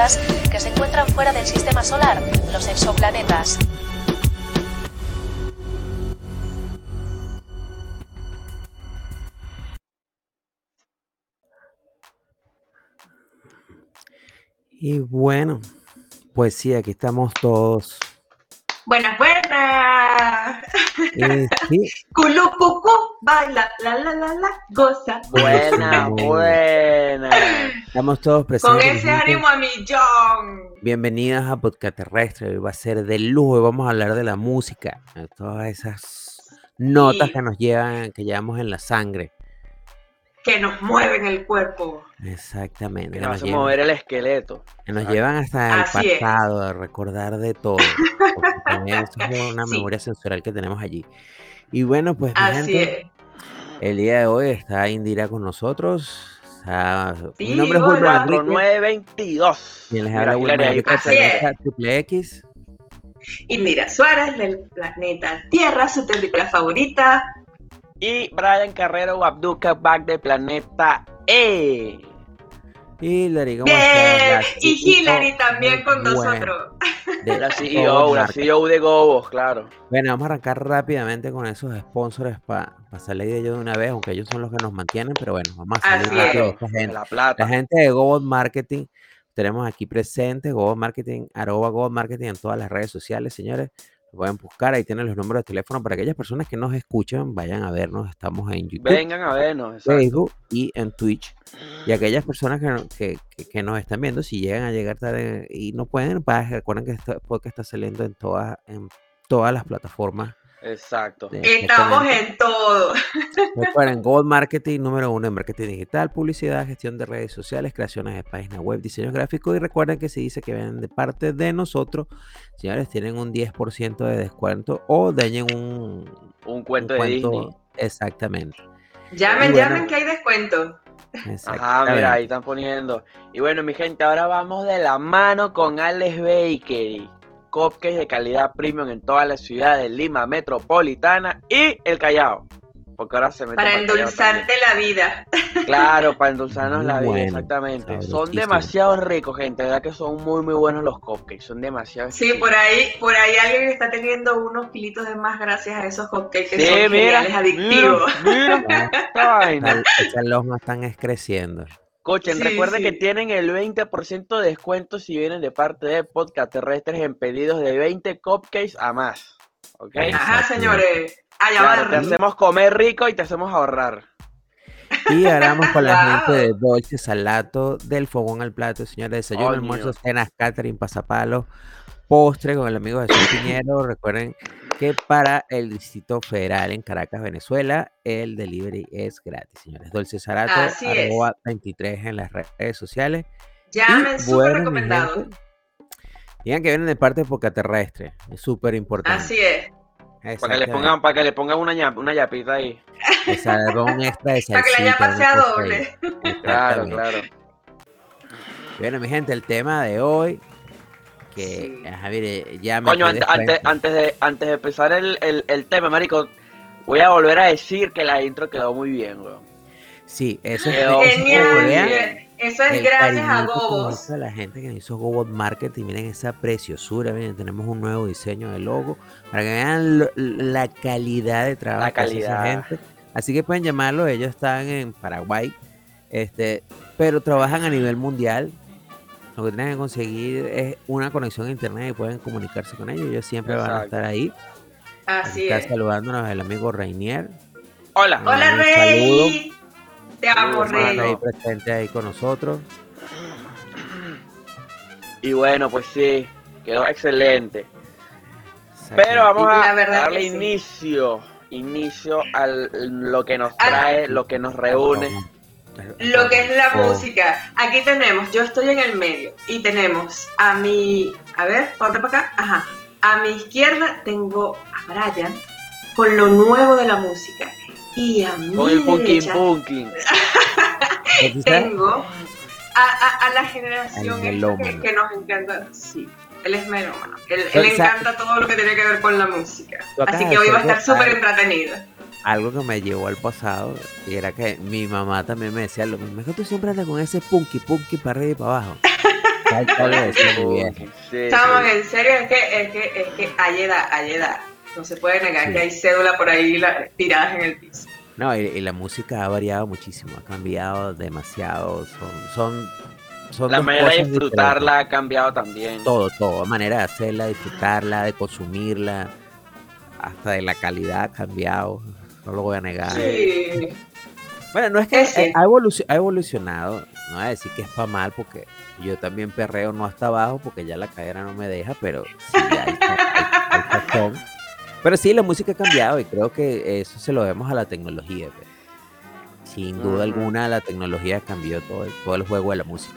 planetas que se encuentran fuera del sistema solar, los exoplanetas. Y bueno, pues sí, aquí estamos todos. Buenas, buenas. Eh, sí, baila, la, la, la, la, goza. Buena, buena. estamos todos Con presentes. ese gente. ánimo a millón. Bienvenidas a Podcast Terrestre. Hoy va a ser de lujo y vamos a hablar de la música, de todas esas notas Sí. que nos llevan, que llevamos en la sangre. Que nos mueven el cuerpo. Exactamente. Que nos nos, hace llevan, mover el esqueleto. que nos llevan hasta el Así es. pasado, a recordar de todo. porque también eso es una Sí. memoria sensorial que tenemos allí. Y bueno, pues mi Así gente, es. el día de hoy está Indira con nosotros. está- mi Sí, nombre es. Enrique. 4922. Quien les habla es. Triple X. Y mira, Suárez del planeta Tierra, su película favorita. Y Brian Carrero Abduca Back del planeta E. Hilary, ¿cómo Bien. estás? La Y Hillary también con buena nosotros. de La Gobos CEO, la. CEO de Gobos, claro. Bueno, vamos a arrancar rápidamente con esos sponsors para salir de ellos de una vez, aunque ellos son los que nos mantienen, pero bueno, vamos a salir rápido de es. esta De gente. La La Plata. gente de Gobot Marketing, tenemos aquí presente Gobot Marketing, arroba Gobot Marketing en todas las redes sociales, señores. Lo pueden buscar, ahí tienen los números de teléfono para aquellas personas que nos escuchan, vayan a vernos. Estamos en YouTube, Vengan a vernos, exacto. Facebook y en Twitch. Y aquellas personas que, que, nos están viendo, si llegan a llegar tarde y no pueden, pa- recuerden que este podcast está saliendo en todas, en todas las plataformas. Exacto. Estamos en todo. Recuerden, Gold Marketing número uno en marketing digital, publicidad, gestión de redes sociales, creaciones de páginas web, diseños gráficos. Y recuerden que si dice que vienen de parte de nosotros, señores, tienen un 10% de descuento o dañen un, Un cuento un de Disney. Exactamente. Llamen, bueno. llamen que hay descuento. Ajá, mira, ahí están poniendo. Y bueno, mi gente, ahora vamos de la mano con Alex Bakery. Cupcakes de calidad premium en todas las ciudades de Lima Metropolitana y el Callao. Porque ahora se mete Para endulzarte la vida. Claro, para endulzarnos Muy la vida, bueno, exactamente. Son demasiado ricos, gente. La verdad que son muy, muy buenos los cupcakes. Son demasiado. Sí, por ahí, por ahí alguien está teniendo unos kilitos de más gracias a esos cupcakes que Sí, son mira, geniales, adictivos. mira, mira esta vaina. Esas lomas están es creciendo. Escuchen, Sí, recuerden sí. que tienen el 20% de descuento si vienen de parte de Podcast Terrestres en pedidos de 20 cupcakes a más. ¿Ok? Ajá. Señores. A Claro, te hacemos comer rico y te hacemos ahorrar. Y ahora vamos con la gente de Dolce Salato, del fogón al plato, señores. Desayuno, Coño. almuerzo, cenas, catering, pasapalo, postre con el amigo Jesús Piñero. Recuerden que para el Distrito Federal en Caracas, Venezuela, el delivery es gratis, señores. Dolce Salato, Así es. arroba 23 en las redes sociales. Llamen, súper recomendado. gente, Digan que vienen de parte de Poca Terrestre. Es súper importante. Así es. Para que le pongan, para que le pongan una, ñap- una yapita ahí. Un extra de Para que la sea ahí. doble. Claro, claro. Bueno, mi gente, el tema de hoy, que, Sí. ajá, mire, ya me Coño, antes, antes, de, antes de empezar el, el, el tema, marico, voy a volver a decir que la intro quedó muy bien, weón. Sí, eso es Quedó eso es vean bien. Eso es el gracias a Gobos. hizo la gente que nos hizo Gobot Marketing. Miren esa preciosura, miren, tenemos un nuevo diseño de logo para que vean lo- la calidad de trabajo La que hace esa calidad. gente. Así que pueden llamarlo, ellos están en Paraguay, este, pero trabajan a nivel mundial. Lo que tienen que conseguir es una conexión a internet y pueden comunicarse con ellos. Ellos siempre van a estar ahí. Así está es. saludándonos el amigo Rainier. Hola. Hola, Un Rey. Te amo, Rey. Ahí presente ahí con nosotros. Y bueno, pues sí, quedó excelente. Pero vamos a darle sí. inicio, inicio a lo que nos trae, lo que nos reúne. Lo que es la Oh, música. Aquí tenemos, yo estoy en el medio y tenemos a mi, a ver, ponte para acá, ajá. A mi izquierda tengo a Brian con lo nuevo de la música y a mi punkin derecha tengo a, a- a la generación que, que nos encanta, sí. Él es melómano. Él, él encanta todo lo que tiene que ver con la música. Así que hoy va a estar súper entretenido. Algo que me llevó al pasado y era que mi mamá también me decía lo mismo. Es que tú siempre andas con ese punky, punky para arriba y para abajo. Chamo, sí. en serio, es que, es que, es que hay edad, hay edad. No se puede negar Sí. que hay cédula por ahí la- tiradas en el piso. No, y, y la música ha variado muchísimo, ha cambiado demasiado. Son, son, son La manera de disfrutarla ha cambiado también. Todo, todo. Manera de hacerla, disfrutarla, de consumirla. Hasta de la calidad ha cambiado. No lo voy a negar. Sí. Bueno, no es que ha, evoluc- ha evolucionado, no voy a decir que es para mal, porque yo también perreo no hasta abajo, porque ya la cadera no me deja, pero sí, ya hay, hay- hay. Pero sí, la música ha cambiado y creo que eso se lo debemos a la tecnología. pues. Sin duda alguna, la tecnología cambió todo el, todo el juego de la música.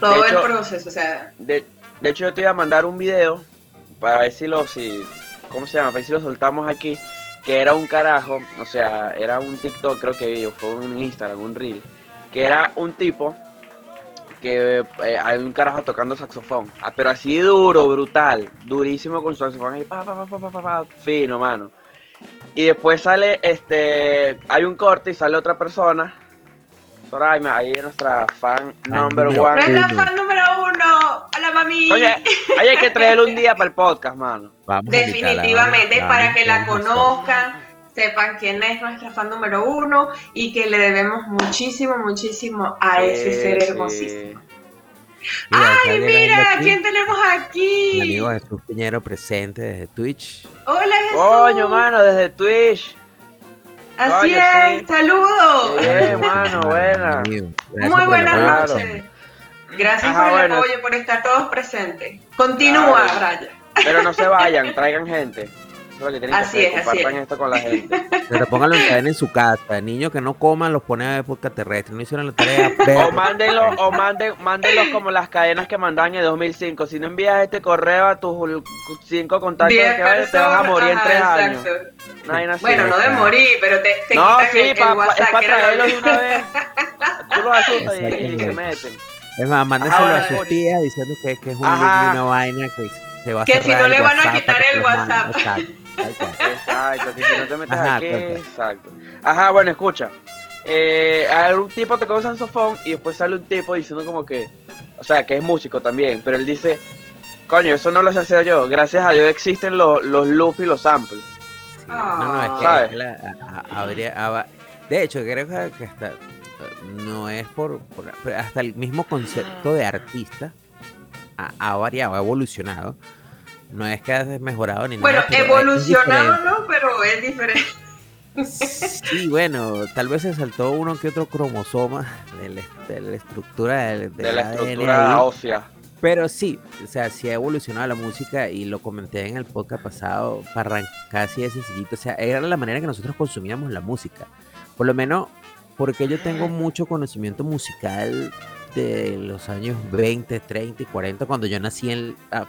Todo De hecho- el proceso, o sea, De, de hecho, yo te iba a mandar un video para ver si lo, si, ¿cómo se llama? Para ver si lo soltamos aquí. Que era un carajo, o sea, era un TikTok, creo que vi, o fue un Instagram, un Reel. Que era un tipo que eh, hay un carajo tocando saxofón. Ah, pero así duro, brutal, durísimo con su saxofón. Pa, pa, pa, pa, pa, pa, pa, fino, mano. Y después sale, este, hay un corte y sale otra persona. Soraima, ahí es nuestra fan number número one. nuestra fan número uno. Hola, mami. Oye, ahí hay que traerlo un día para el podcast, mano. Vamos Definitivamente, para que la conozcan, sepan quién es nuestra fan número uno y que le debemos muchísimo, muchísimo a ese Sí, ser sí. hermosísimo. Mira, está ¡Ay, mira! aquí ¿Quién tenemos Mi aquí? amigo Jesús Piñero presente desde Twitch. Hola, Jesús. Coño, mano, desde Twitch. Así es, sí. saludos. Bien, mano, buena. Muy buenas noches. Gracias Ajá, por el bueno. apoyo, por estar todos presentes. Continúa. Raya. Pero no se vayan, traigan gente. Eso es lo que tienen Así que hacer, es, así compartan es. esto con la gente. Pero pónganlo en cadena en su casa. Niños que no coman los ponen a ver podcast terrestre. No hicieron la tarea. O mándenlo, o manden, mándenlos como las cadenas que mandaban en 2005. Si no envías este correo a tus cinco contactos que te vas a morir en tres años. así. Bueno, no de morir, pero te, te No, quitan sí, el, el pa- pa- WhatsApp. es para lo traerlos de una vez. Tú los asustas y, y se meten. Es más, mándenselo Ahora, a sus tías diciendo que, que es un una vaina que se va a Que si no el le van a quitar el. WhatsApp. Exacto. que no te metes Ajá, aquí, cuenta. exacto. Ajá, bueno, escucha. Eh, un tipo tocó un saxofón y después sale un tipo diciendo como que, o sea, que es músico también, pero él dice, coño, eso no lo sé hacer yo, gracias a Dios existen los, los loops y los samples. No, no, es que, ¿Sabes? es que la- a- a- habría- de hecho, creo que, hasta no es por, hasta el mismo concepto de artista ha, ha variado, ha evolucionado. No es que ha mejorado ni Bueno, nada. es evolucionado no, pero es diferente. Sí, bueno, tal vez se saltó uno que otro cromosoma de la, de la estructura del, De la estructura ósea. Pero sí, o sea, sí ha evolucionado la música y lo comenté en el podcast pasado, para arrancar así de sencillito, o sea, era la manera que nosotros consumíamos la música. Por lo menos porque yo tengo mucho conocimiento musical de los años 20, 30 y 40, cuando yo nací en a,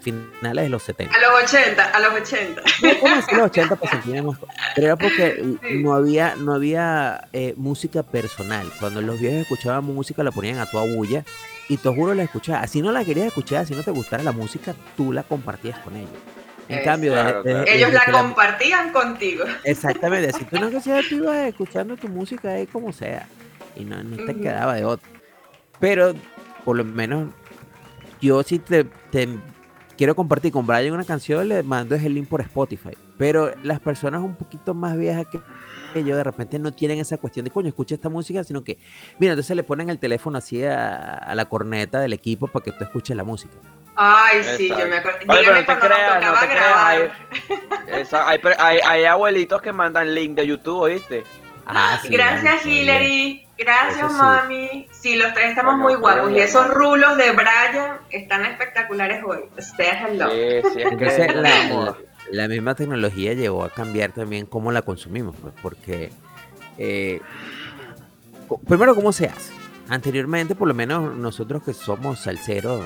finales de los 70. A los 80, a los 80. ¿Cómo decir los 80 para sentirme más? Pero era porque Sí. no había, no había eh, música personal. Cuando los viejos escuchaban música, la ponían a toda bulla y te juro la escuchabas. Si no la querías escuchar, si no te gustara la música, tú la compartías con ellos. En Eso. cambio, desde- desde Ellos la compartían contigo. Exactamente, si tú no quisieras, tú ibas escuchando tu música ahí como sea. Y no, no te quedaba de otra. Pero, por lo menos, yo si te, te quiero compartir con Brian una canción, le mando el link por Spotify. Pero las personas un poquito más viejas que, que yo, de repente no tienen esa cuestión de, coño, escucha esta música, sino que, mira, entonces le ponen el teléfono así a, a la corneta del equipo para que tú escuches la música. Ay, sí, Exacto. yo me acuerdo. Oye, pero Dígame no te creas, no te creas. Hay abuelitos que mandan link de YouTube, ¿oíste? Ah, sí, Gracias, también. Hillary. Gracias, sí. mami. Sí, los tres estamos muy guapos. Y esos rulos de Brian están espectaculares hoy. Hello. Sí, Entonces, es la, la- misma tecnología llevó a cambiar también cómo la consumimos, pues, porque eh, primero cómo se hace. Anteriormente, por lo menos nosotros que somos salseros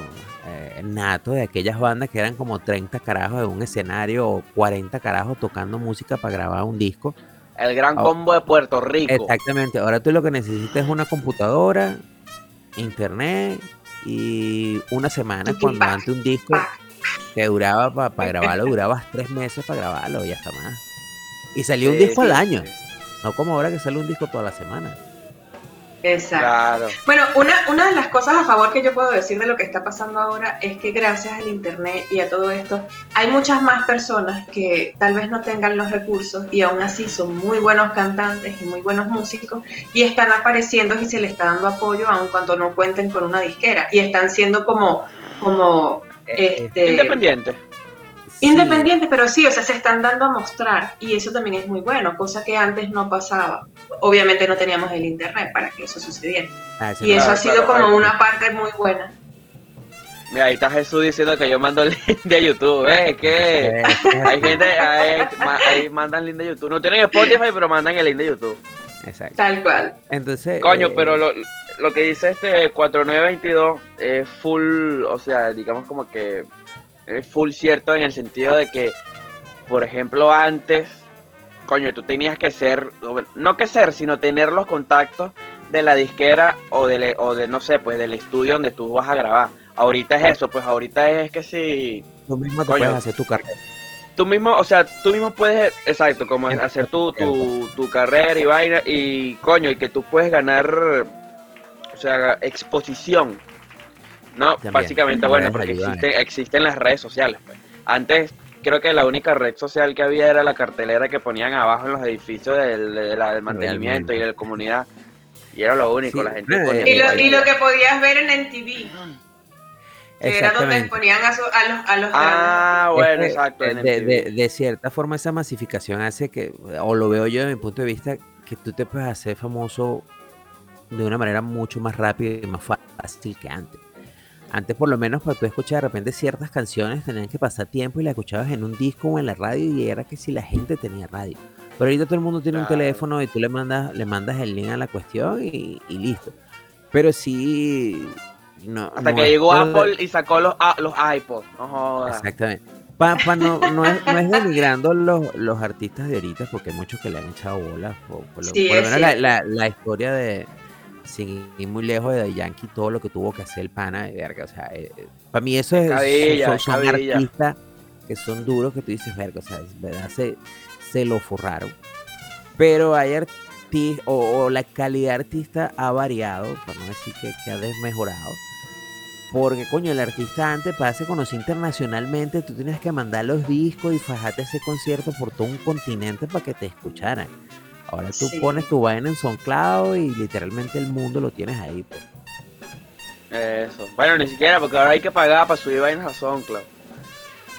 eh, natos de aquellas bandas que eran como 30 carajos en un escenario o 40 carajos tocando música para grabar un disco. El gran Oh. combo de Puerto Rico. Exactamente. Ahora tú lo que necesitas es una computadora, internet y una semana cuando antes un disco que duraba para grabarlo, durabas tres meses para grabarlo y hasta más. Y salió un Sí, disco al año. sí. No como ahora que sale un disco toda la semana. Exacto. Claro. Bueno, una, una de las cosas a favor que yo puedo decir de lo que está pasando ahora es que gracias al Internet y a todo esto, hay muchas más personas que tal vez no tengan los recursos y aún así son muy buenos cantantes y muy buenos músicos y están apareciendo y se les está dando apoyo aun cuando no cuenten con una disquera y están siendo como, como Eh, este, Independiente. Sí, pero sí, o sea, se están dando a mostrar y eso también es muy bueno, cosa que antes no pasaba. Obviamente no teníamos el internet para que eso sucediera. ah, sí, Y eso ha sido claro, como claro. una parte muy buena. Mira, ahí está Jesús diciendo que yo mando el link de YouTube. ¿eh? ¿Qué? Hay gente, ahí, ma- ahí mandan link de YouTube. No tienen Spotify, pero mandan el link de YouTube. Exacto. Tal cual. Entonces. Coño, eh, pero lo, lo que dice este 4922 es full, o sea, digamos como que es full cierto en el sentido de que, por ejemplo, antes, coño, tú tenías que ser, no que ser, sino tener los contactos de la disquera o de, o de no sé, pues del estudio donde tú vas a grabar. Ahorita es eso, pues ahorita es que si Tú mismo te Coño. puedes hacer tu carrera. tú mismo, o sea, tú mismo puedes, exacto, como hacer tu, tu, tu carrera y vaina, y coño, y que tú puedes ganar, o sea, exposición, ¿no? También. Básicamente, bueno, porque ayuda, existe- existen las redes sociales. pues. Antes, creo que la única red social que había era la cartelera que ponían abajo en los edificios del, de la- del mantenimiento Realmente. y de la comunidad, y era lo único, Sí, la gente ponía Y lo, y lo que podías ver en NTV, que era donde ponían a, su- a los, a los Ah, bueno, exacto. en de, MTV. de- de cierta forma esa masificación hace que, o lo veo yo desde mi punto de vista, que tú te puedes hacer famoso de una manera mucho más rápida y más fácil que antes. Antes por lo menos para tú escuchar de repente ciertas canciones tenían que pasar tiempo y las escuchabas en un disco o en la radio y era que si la gente tenía radio. Pero ahorita todo el mundo tiene un teléfono y tú le mandas, le mandas el link a la cuestión y, y listo. Pero sí... No, Hasta no que llegó Apple y sacó los, ah, los iPods. No jodas. Exactamente. Pa, pa no, no, es, no es denigrando los, los artistas de ahorita, porque hay muchos que le han echado bolas. Por, por lo, Sí, por lo es menos la, la- la historia de, sin ir muy lejos de Yankee, todo lo que tuvo que hacer el pana, de verga. O sea, para mí eso es. Cabilla, son artistas que son duros que tú dices, verga, o sea, es verdad, se, se lo forraron. Pero hay artistas, o, o la calidad de artista ha variado, para no decir que, que ha desmejorado. Porque, coño, el artista antes para se conocer internacionalmente, tú tenías que mandar los discos y fajarte ese concierto por todo un continente para que te escucharan. Ahora tú Sí. pones tu vaina en SoundCloud y literalmente el mundo lo tienes ahí. Pues. Eso. Bueno, ni siquiera, porque ahora hay que pagar para subir vainas a SoundCloud.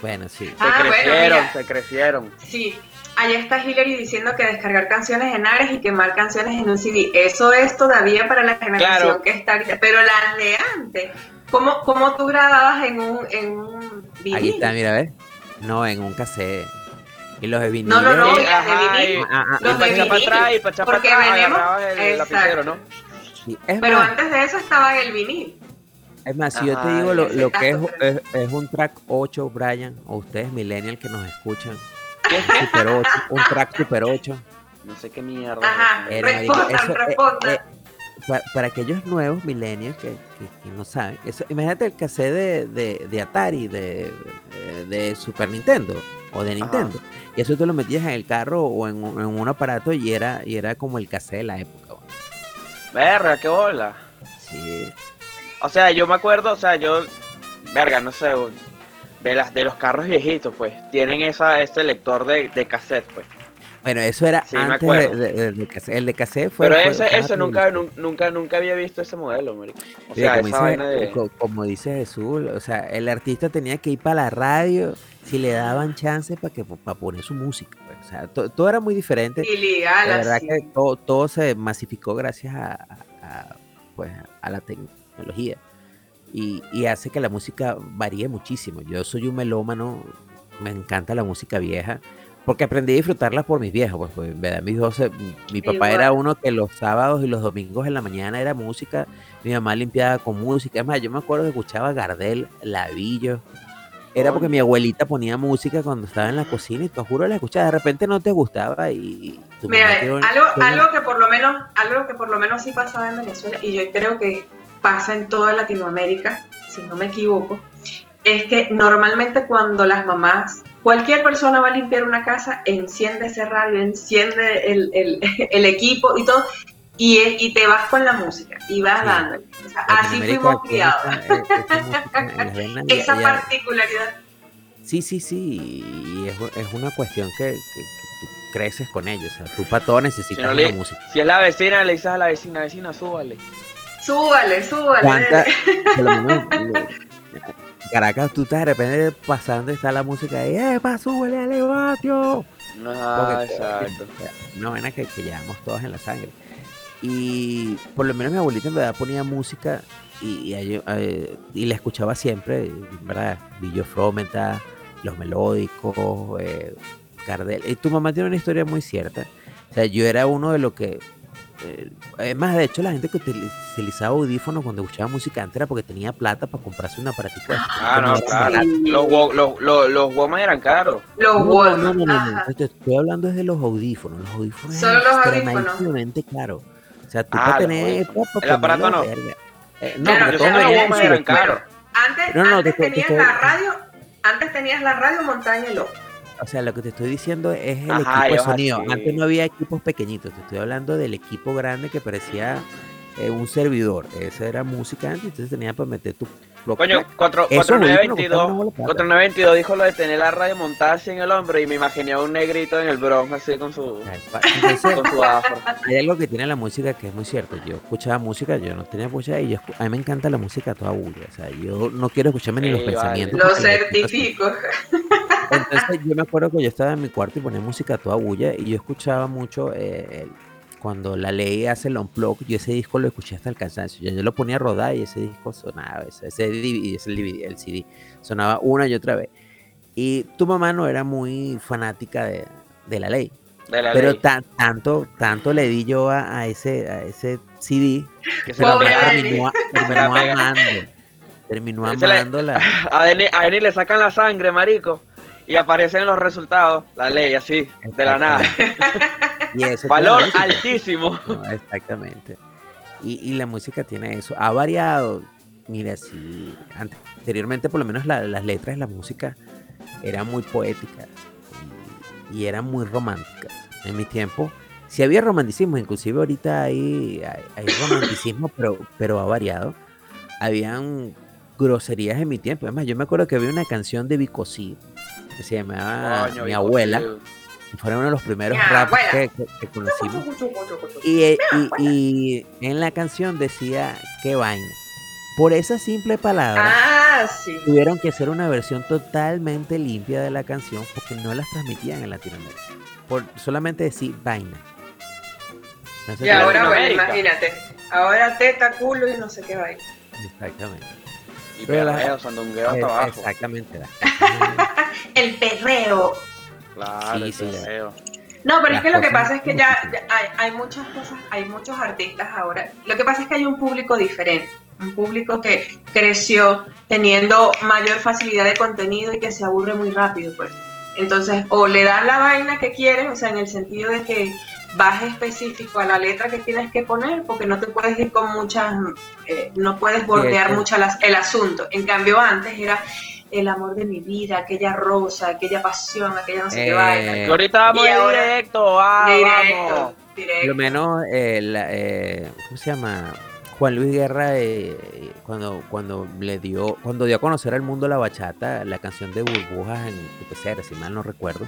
Bueno, sí. Se Ah, crecieron, se crecieron. Sí, allá está Hillary diciendo que descargar canciones en Ares y quemar canciones en un CD. Eso es todavía para la generación Claro. que está ahorita. Pero las de antes, ¿cómo, cómo tú grababas en un, en un vinil? Aquí está, mira, ¿ves? No, en un cassette. Y los de vinil. No, no, no, Sí, las de ajá, vinil. y- Ah, ah, y los ah, de para echar para vinil, atrás y para echar para porque atrás venimos- el Exacto. lapicero, ¿no? sí. Es Pero más, antes de eso estaba el vinil. es más, si yo te Ajá, digo lo, lo que es, es, es un track 8, Brian, o ustedes millennial que nos escuchan. Super 8, un track Super 8. No sé qué mierda. Ajá, es eso. Eh, respondan, eso, eh, respondan. Para, para aquellos nuevos millennials que, que- que no saben, eso, imagínate el cassette de, de, de Atari, de, de- Super Nintendo o de Nintendo. Y eso tú lo metías en el carro o en, un- en un aparato y era, y era como el cassette de la época. Verga, qué bola. Sí. O sea, yo me acuerdo, o sea, yo, verga, no sé, de las de los carros viejitos, pues, tienen esa ese lector de, de cassette, pues. Bueno, eso era Sí, me antes de, acuerdo. de- de-. El de cassette fue. Pero ese, ese nunca, nunca, nunca había visto ese modelo, marico. O Sí, sea, como, esa dice, vaina de... co- como dice Jesús, o sea, el artista tenía que ir para la radio si le daban chance para que para poner su música. pues. O sea, to- todo era muy diferente. Ilegal, La verdad así. que todo, todo se masificó gracias a, pues, a la tecnología. Y, y hace que la música varíe muchísimo. Yo soy un melómano, me encanta la música vieja, porque aprendí a disfrutarla por mis viejos. Pues, pues, en verdad, mis dos, se- mi papá Igual. era uno que los sábados y los domingos en la mañana era música, mi mamá limpiaba con música. Es más, yo me acuerdo que escuchaba Gardel, Lavillo. Era porque mi abuelita ponía música cuando estaba en la cocina y te juro la escuchaba. De repente no te gustaba y, tu Mira, algo, algo que por lo menos, algo que por lo menos sí pasaba en Venezuela, y yo creo que pasa en toda Latinoamérica, si no me equivoco, es que normalmente cuando las mamás cualquier persona va a limpiar una casa, enciende ese radio, enciende el, el, el equipo y todo, y, y, te vas con la música y vas Sí. dando. O sea, así fuimos criados. criados. Esa particularidad. Sí, sí, sí. Y es, es una cuestión que, que- que tú creces con ellos. O sea, tú para todo necesitas Si no una le- música. Si es la vecina, le dices a la vecina, vecina, súbale. Súbale, súbale. ¿Cuánta- por lo menos, lo- Caracas, tú estás de repente pasando y está la música ahí, ¡Epa, súbele al elevatio! No, Porque, exacto. Una vaina que, que llevamos todos en la sangre. Y por lo menos mi abuelita en verdad ponía música y, y, eh, y la escuchaba siempre, ¿verdad? Billo Frometa, Los Melódicos, eh, Gardel. Y tu mamá tiene una historia muy cierta. O sea, yo era uno de los que... eh, además, de hecho, la gente que utili- utilizaba audífonos cuando escuchaba música antes era porque tenía plata para comprarse un aparatico. de estos, Ah, no, claro. Los, los, los, los Walkman eran caros. Los No, Walkman. no, no, no, no, estoy hablando desde los audífonos. Los audífonos Solo eran los audífonos. extremadamente caros. O sea, tú Ah, para los tener. El aparato no. Eh, no, Claro, que los Walkman eran caros. Antes, No, no, antes te- te- tenías te- la radio, antes tenías la radio montada en el ojo. O sea, lo que te estoy diciendo es el Ajá, equipo de sonido. así. Antes no había equipos pequeñitos. Te estoy hablando del equipo grande que parecía eh, un servidor. Esa era música antes, entonces tenía para meter tu. Coño, cuatro- Esos audífonos costaban una 4922. bola de plata. 4922 dijo lo de tener la radio montada así en el hombro y me imaginé a un negrito en el Bronx así con su, Entonces, con su afro. Hay algo que tiene la música que es muy cierto. Yo escuchaba música, yo no tenía música y yo escu- a mí me encanta la música a toda bulla. O sea, yo no quiero escucharme ni los vale. pensamientos. Lo certifico. Entonces yo me acuerdo que yo estaba en mi cuarto y ponía música a toda bulla y yo escuchaba mucho eh, cuando la ley hace el unplug, yo ese disco lo escuché hasta el cansancio. Yo, yo lo ponía a rodar y ese disco sonaba, ese, ese DVD, ese DVD, el CD, sonaba una y otra vez. Y tu mamá no era muy fanática de, de la ley. De la Pero ley. tan- tanto, tanto le di yo a, a ese, a ese CD Que se. Dani. terminó, terminó amando. Terminó amando la. A Denny le sacan la sangre, marico. Y aparecen los resultados. La ley, así, de la nada. Y eso tiene Valor altísimo. No, exactamente. Y, y la música tiene eso. Ha variado. Mira, si anteriormente por lo menos la- las letras de la música eran muy poéticas y, y eran muy románticas. En mi tiempo, si había romanticismo, inclusive ahorita hay, hay, hay romanticismo, pero, pero ha variado. Habían groserías en mi tiempo. Además, yo me acuerdo que había una canción de Bicosí que se llamaba Coño, Mi abuela. sí. que Fue uno de los primeros abuela. que, que- que conocimos. Y, eh, y- y en la canción decía, qué vaina. Por esa simple palabra, Ah, sí. tuvieron que hacer una versión totalmente limpia de la canción porque no las transmitían en Latinoamérica. Por solamente decir vaina. Entonces, Y ahora, bueno, imagínate. Ahora teta, culo y no sé qué vaina. Exactamente. Y Pero la- sandungueo Eh, hasta abajo. Exactamente. El perreo. Claro, Sí, el sí, perreo. No, pero Las es que lo que pasa es que ya, hay, hay muchas cosas, hay muchos artistas ahora. Lo que pasa es que hay un público diferente, un público que creció teniendo mayor facilidad de contenido y que se aburre muy rápido, pues. Entonces, o le das la vaina que quieres, o sea, en el sentido de que vas específico a la letra que tienes que poner, porque no te puedes ir con muchas, eh, no puedes bordear eso. mucho las- el asunto. En cambio, antes era el amor de mi vida, aquella rosa, aquella pasión, aquella no sé qué Eh, vaina. Y ahorita vamos Y ahora- directo, ah, Directo, vamos. Directo. lo menos, eh, la- eh, ¿cómo se llama? Juan Luis Guerra, eh, cuando, cuando le dio, cuando dio a conocer al mundo la bachata, la canción de burbujas en tu pecera, si mal no recuerdo.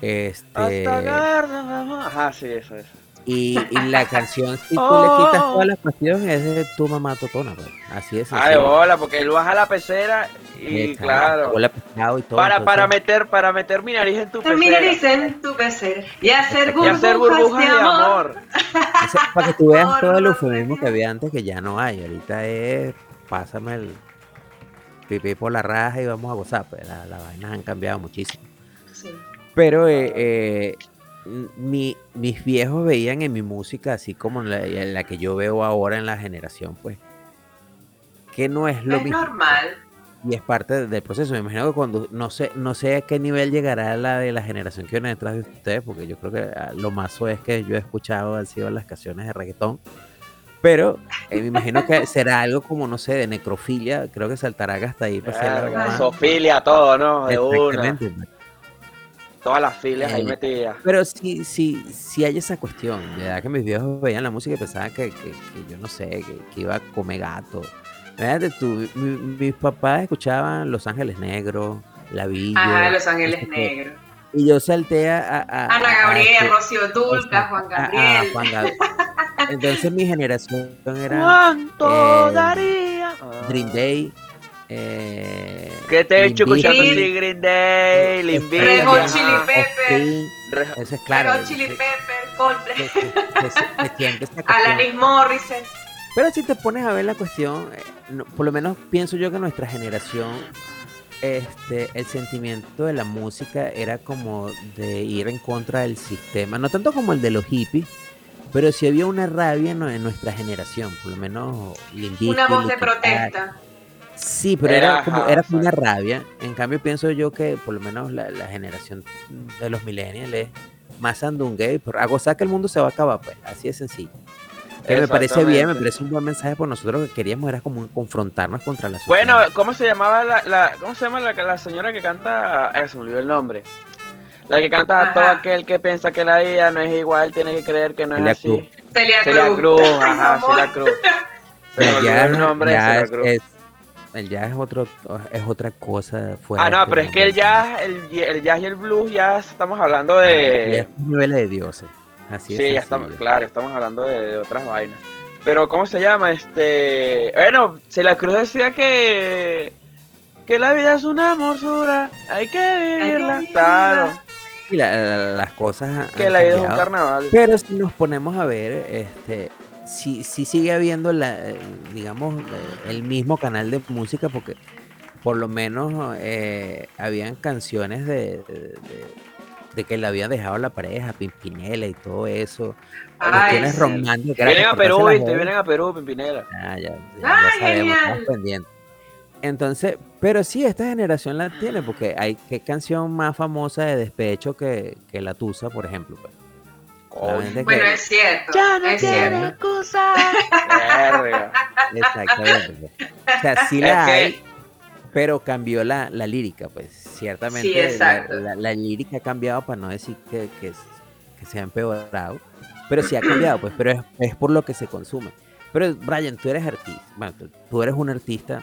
Este, Hasta Garda. Ajá, sí, eso es. Y, y la canción, si tú le quitas Oh. todas las cuestiones, es de tu mamá totona, pues. Así es. Ah, de bola, porque él baja la pecera y claro. pescado y todo. Para, para meter, para meter mi nariz en tu Terminar pecera. en tu pecera y hacer Y burbujas, hacer burbujas de amor. Eso, para que tú veas todo el eufemismo que había antes que ya no hay. Ahorita es pásame el pipí por la raja y vamos a gozar. Pues la- las vainas han cambiado muchísimo. Sí. Pero eh, eh, mi- mis viejos veían en mi música, así como en la, en la que yo veo ahora en la generación, pues, que no es lo Es mismo. normal. Y es parte del proceso. Me imagino que cuando, no sé, no sé a qué nivel llegará la de la generación que viene detrás de ustedes, porque yo creo que ah, lo más es que yo he escuchado han sido las canciones de reggaetón. Pero eh, me imagino que será algo como, no sé, de necrofilia. Creo que saltará hasta ahí para Verga, más. Zoofilia, todo, ¿no? De una. Exactamente. pues. Todas las filias ahí Eh, metidas. Pero sí, sí, sí hay esa cuestión. De verdad que mis viejos veían la música y pensaban que, que- que yo no sé, que, que iba a comer gato. Fíjate tú, mi- mis papás escuchaban Los Ángeles Negros, La Villa. Ajá, Los Ángeles este, Negros. Y yo salté a. Ana Gabriel, a- Rocío Dulca, Juan a- a Gabriel. Juan Gab- Entonces mi generación era ¿Cuánto eh, daría? Green Day. Eh, ¿Qué te he hecho escuchando así Green Day, ajá. Chili Pepper. Eso es claro. Red Hot Chili Pepper, Coldplay. Alanis Morissette. Pero si te pones a ver la cuestión, eh, no- por lo menos pienso yo que nuestra generación, este, el sentimiento de la música era como de ir en contra del sistema, no tanto como el de los hippies, pero sí había una rabia en, en nuestra generación, por lo menos Limp Una voz de protesta. Sí, pero Era, era, como, era como una rabia. En cambio, pienso yo que por lo menos la, la generación de los millennials es más andungue, pero a gozar que el mundo se va a acabar, pues, así de sencillo. Que me parece bien, me parece un buen mensaje, por nosotros lo que queríamos era como confrontarnos contra la sociedad. Bueno, ¿cómo se llamaba la, la cómo se llama la, la señora que canta? Eh, se me olvidó el nombre. La que canta Ajá. todo aquel que piensa que la vida no es igual, tiene que creer que no es Celia así. Cruz. Celia Celia Cruz. Ajá. Celia Cruz. Se me el olvidó jazz, el nombre ya es, es- el jazz es otro es otra cosa fuera Ah, no, pero es que el jazz, el, el jazz y el blues ya estamos hablando Ya de... es un nivel de dioses. Así Sí, de ya estamos, claro, estamos hablando de, de otras vainas. Pero, ¿cómo se llama? Este. Bueno, Celia Cruz decía que. Que la vida es una hermosura, hay que vivirla. Claro, Y la- la- las cosas han que la vida es un carnaval. Pero si nos ponemos a ver, este, sí, sí sigue habiendo la, eh, digamos, eh, el mismo canal de música, porque por lo menos eh, habían canciones de, de, de- de que le habían dejado la pareja, Pimpinela y todo eso. Ay, Cuestiones sí. Vienen a Perú, joya. vienen a Perú, Pimpinela. Ah, ya, ya- ya Ah, sabemos, estamos pendientes. Entonces, pero sí, esta generación la tiene, porque hay qué canción más famosa de despecho que, que La Tusa, por ejemplo. pues. Solamente Bueno, que- es cierto. Ya no es tiene cierto. excusa. Verga. Exactamente. O sea, sí la que- hay, pero cambió la, la lírica, pues. Ciertamente Sí, la, la- la lírica ha cambiado para no decir que, que, que se ha empeorado. Pero sí ha cambiado, pues, pero es, es por lo que se consume. Pero Brian, tú eres artista, bueno, tú, tú eres un artista,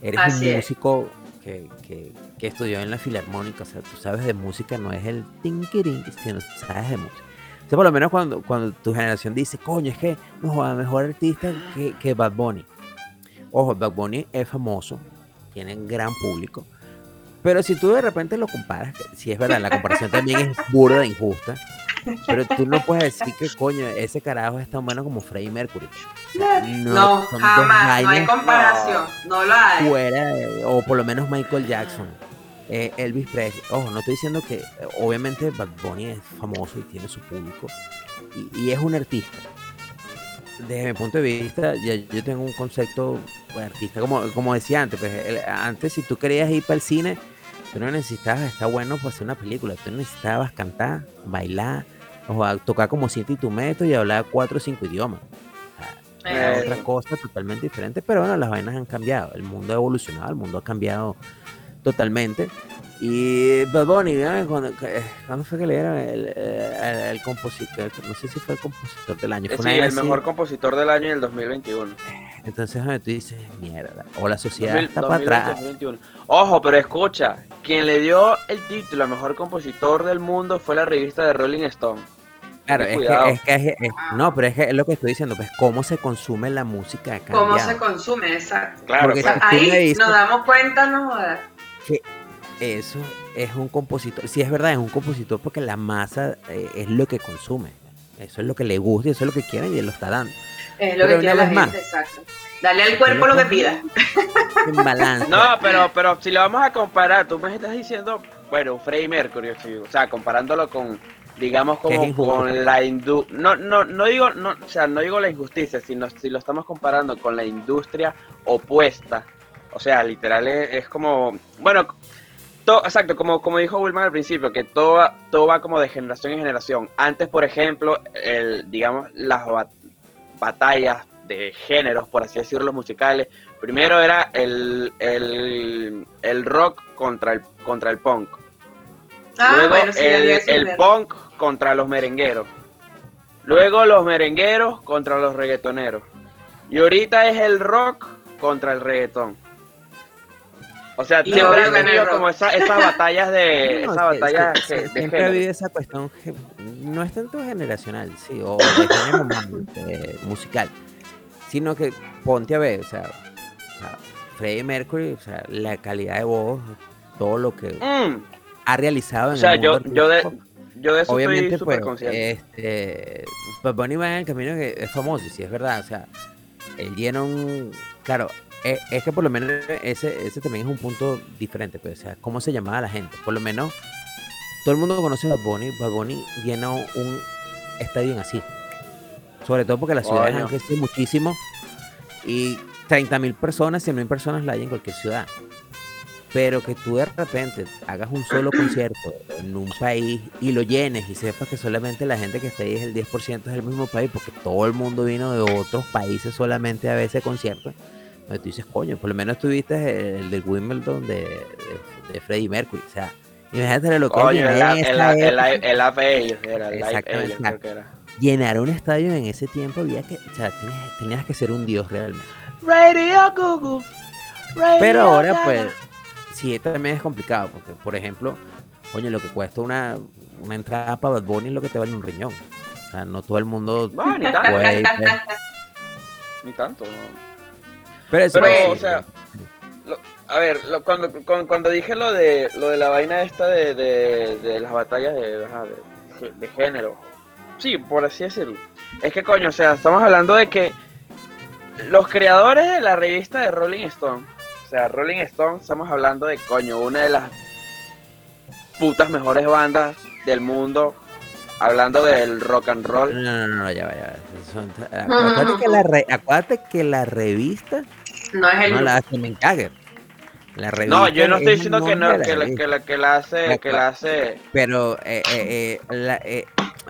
eres Así un es. músico que, que, que estudió en la filarmónica, o sea, tú sabes de música, no es el tinkirin, sino sabes de música. O sea, por lo menos cuando, cuando tu generación dice, coño, es que no joda, mejor artista que, que Bad Bunny. Ojo, Bad Bunny es famoso, tiene un gran público. Pero si tú de repente lo comparas, si es verdad, la comparación también es burda e injusta. Pero tú no puedes decir que, coño, ese carajo es tan bueno como Freddie Mercury. O sea, No, dos jamás. No hay comparación. No lo hay. fuera, de- o por lo menos Michael Jackson, eh, Elvis Presley. Ojo, no estoy diciendo que, eh, obviamente, Bad Bunny es famoso y tiene su público y, y es un artista. Desde mi punto de vista, ya- yo tengo un concepto de artista, como, como decía antes, pues, el- antes si tú querías ir para el cine, tú no necesitabas estar bueno para hacer una película, tú necesitabas cantar, bailar, o a tocar como siete instrumentos y hablar cuatro o cinco idiomas. O sea, Eh, sí. otra cosa totalmente diferente, pero bueno, las vainas han cambiado, el mundo ha evolucionado, el mundo ha cambiado totalmente. Y Bad Bunny, ¿no? cuando, eh, ¿cuándo fue que le dieron el, eh, el compositor? No sé si fue el compositor del año. Fue Sí, el así. mejor compositor del año del 2021. Entonces donde tú dices, mierda, o la sociedad 2000, está para 2020, atrás. 2021. Ojo, pero escucha, quien le dio el título a mejor compositor del mundo fue la revista de Rolling Stone. Claro, es que, cuidado. es que es- es- no, pero es que es lo que estoy diciendo, pues cómo se consume la música ha ¿Cómo se consume? Exacto. Claro, Porque claro. me ahí dices- nos damos cuenta, no jodas. Eso es un compositor. Sí, es verdad, es un compositor porque la masa eh, es lo que consume. Eso es lo que le gusta y eso es lo que quieren y él lo está dando. Es lo Pero que quiere la vez más. gente, exacto. Dale al cuerpo lo que pida. En balance. No, pero, pero si lo vamos a comparar, tú me estás diciendo, bueno, Freddie Mercury, o sea, comparándolo con, digamos, Que como con la industria, no, no, no digo, no, o sea, no digo la injusticia, sino si lo estamos comparando con la industria opuesta, o sea, literal es, es como, bueno, exacto, como, como dijo Wilman al principio, que todo, va- todo va como de generación en generación. Antes, por ejemplo, el, digamos, las bat- batallas de géneros, por así decirlo, musicales. Primero era el, el, el rock contra el, contra el punk. Ah, Luego bueno, sí, el, el punk contra los merengueros. Luego los merengueros contra los reggaetoneros. Y ahorita es el rock contra el reggaetón. O sea, Y siempre el tenido como esa- esas batallas de No, esas es que- batallas es que de, de siempre ha género. habido esa cuestión, no es tanto generacional, sí, o de género más, eh, musical, sino que ponte a ver, o sea, o sea, Freddie Mercury, o sea, la calidad de voz, todo lo que Mm, ha realizado en O sea, el yo, mundo yo, de, artístico, yo de eso obviamente estoy súper pues consciente. este Bad Bunny va en el camino que es famoso y sí es verdad o sea él llena un claro es, es que por lo menos ese ese también es un punto diferente pues o sea cómo se llamaba la gente. Por lo menos todo el mundo conoce a Bad Bunny. Bad Bunny llena un estadio así sobre todo porque las ciudades han crecido muchísimo y 30 mil personas 100 mil personas la hay en cualquier ciudad. Pero que tú de repente hagas un solo concierto en un país y lo llenes y sepas que solamente la gente que está ahí es el 10% es del mismo país, porque todo el mundo vino de otros países solamente a ver ese concierto, tú dices, coño, por lo menos tuviste el del Wimbledon de, de, de Freddie Mercury, o sea, imagínate lo que Coño, el, el, el, llenar un estadio en ese tiempo había que, o sea, tenías, tenías que ser un dios realmente. Radio Google. Pero ahora, pues, sí, esto también es complicado, porque, por ejemplo, coño, lo que cuesta una, una entrada para Bad Bunny es lo que te vale un riñón. O sea, no todo el mundo No, ni tanto, puede pues. ni tanto. no. Pero, eso Pero, sí, o sea, Lo- a ver, lo- cuando, cuando, cuando dije lo de lo de la vaina esta de, de, de las batallas de, de, de género, sí, por así decirlo. Es que coño, o sea, estamos hablando de que los creadores de la revista de Rolling Stone, o sea, Rolling Stone, estamos hablando de coño, una de las putas mejores bandas del mundo, hablando del rock and no, roll. no, no, no, ya va, ya va. Son- acuérdate, que la re- acuérdate que la revista No es el no grupo. la hace. La revista No, yo no es estoy diciendo que no, que la, que la, que la hace, que la hace Pero eh, eh, eh, la, eh,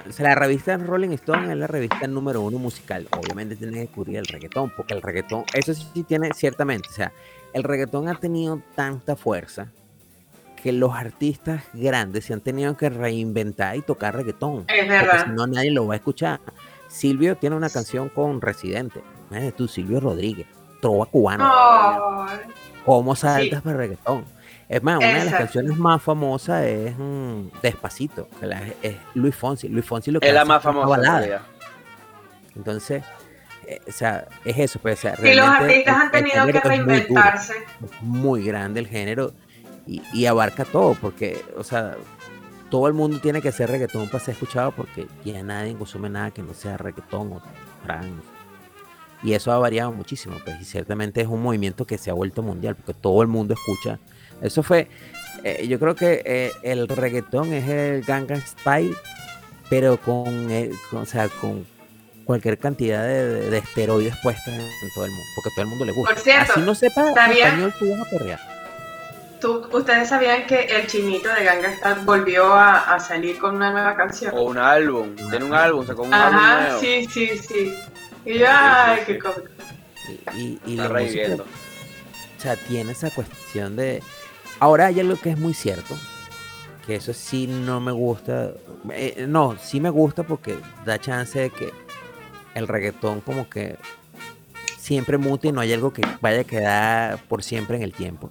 o sea, la revista Rolling Stone es la revista número uno musical. Obviamente tiene que cubrir el reggaetón, porque el reggaetón, eso sí tiene ciertamente, o sea, el reggaetón ha tenido tanta fuerza que los artistas grandes se han tenido que reinventar y tocar reggaetón. Es verdad. si no, nadie lo va a escuchar. Silvio tiene una canción con Residente. Imagínate tú, Silvio Rodríguez, trova cubano. Ay, ¿Cómo saltas para reggaetón? Es más, una de las canciones más famosas es mm, Despacito, que la- es Luis Fonsi. Luis Fonsi lo que es la más famosa. balada. Entonces, eh, o sea, es eso. Pues, o sea, Y los realmente artistas el- han tenido que muy duro, reinventarse. es muy grande el género y, y abarca todo, porque, o sea, todo el mundo tiene que ser reggaetón para ser escuchado, porque ya nadie consume nada que no sea reggaetón o trance. Y eso ha variado muchísimo, pues, y ciertamente es un movimiento que se ha vuelto mundial, porque todo el mundo escucha. Eso fue, eh, yo creo que eh, el reggaetón es el Gangnam Style, pero con, eh, con- o sea, con cualquier cantidad de, de- de esteroides puestas en, en todo el mundo, porque a todo el mundo le gusta. Por cierto, Así no sepa ¿sabía? español, tú vas a perrear. ¿Tú- ¿Ustedes sabían que el chinito de Ganga Star volvió a, a salir con una nueva canción? O un álbum, tiene un álbum, sacó un álbum Ajá, nuevo. sí, sí, sí. Y yo, ay, qué cómico. Y, y, y Está la música, o sea, tiene esa cuestión de... Ahora hay algo que es muy cierto, que eso sí no me gusta. eh, no, sí me gusta porque da chance de que el reggaetón como que siempre mute y no hay algo que vaya a quedar por siempre en el tiempo.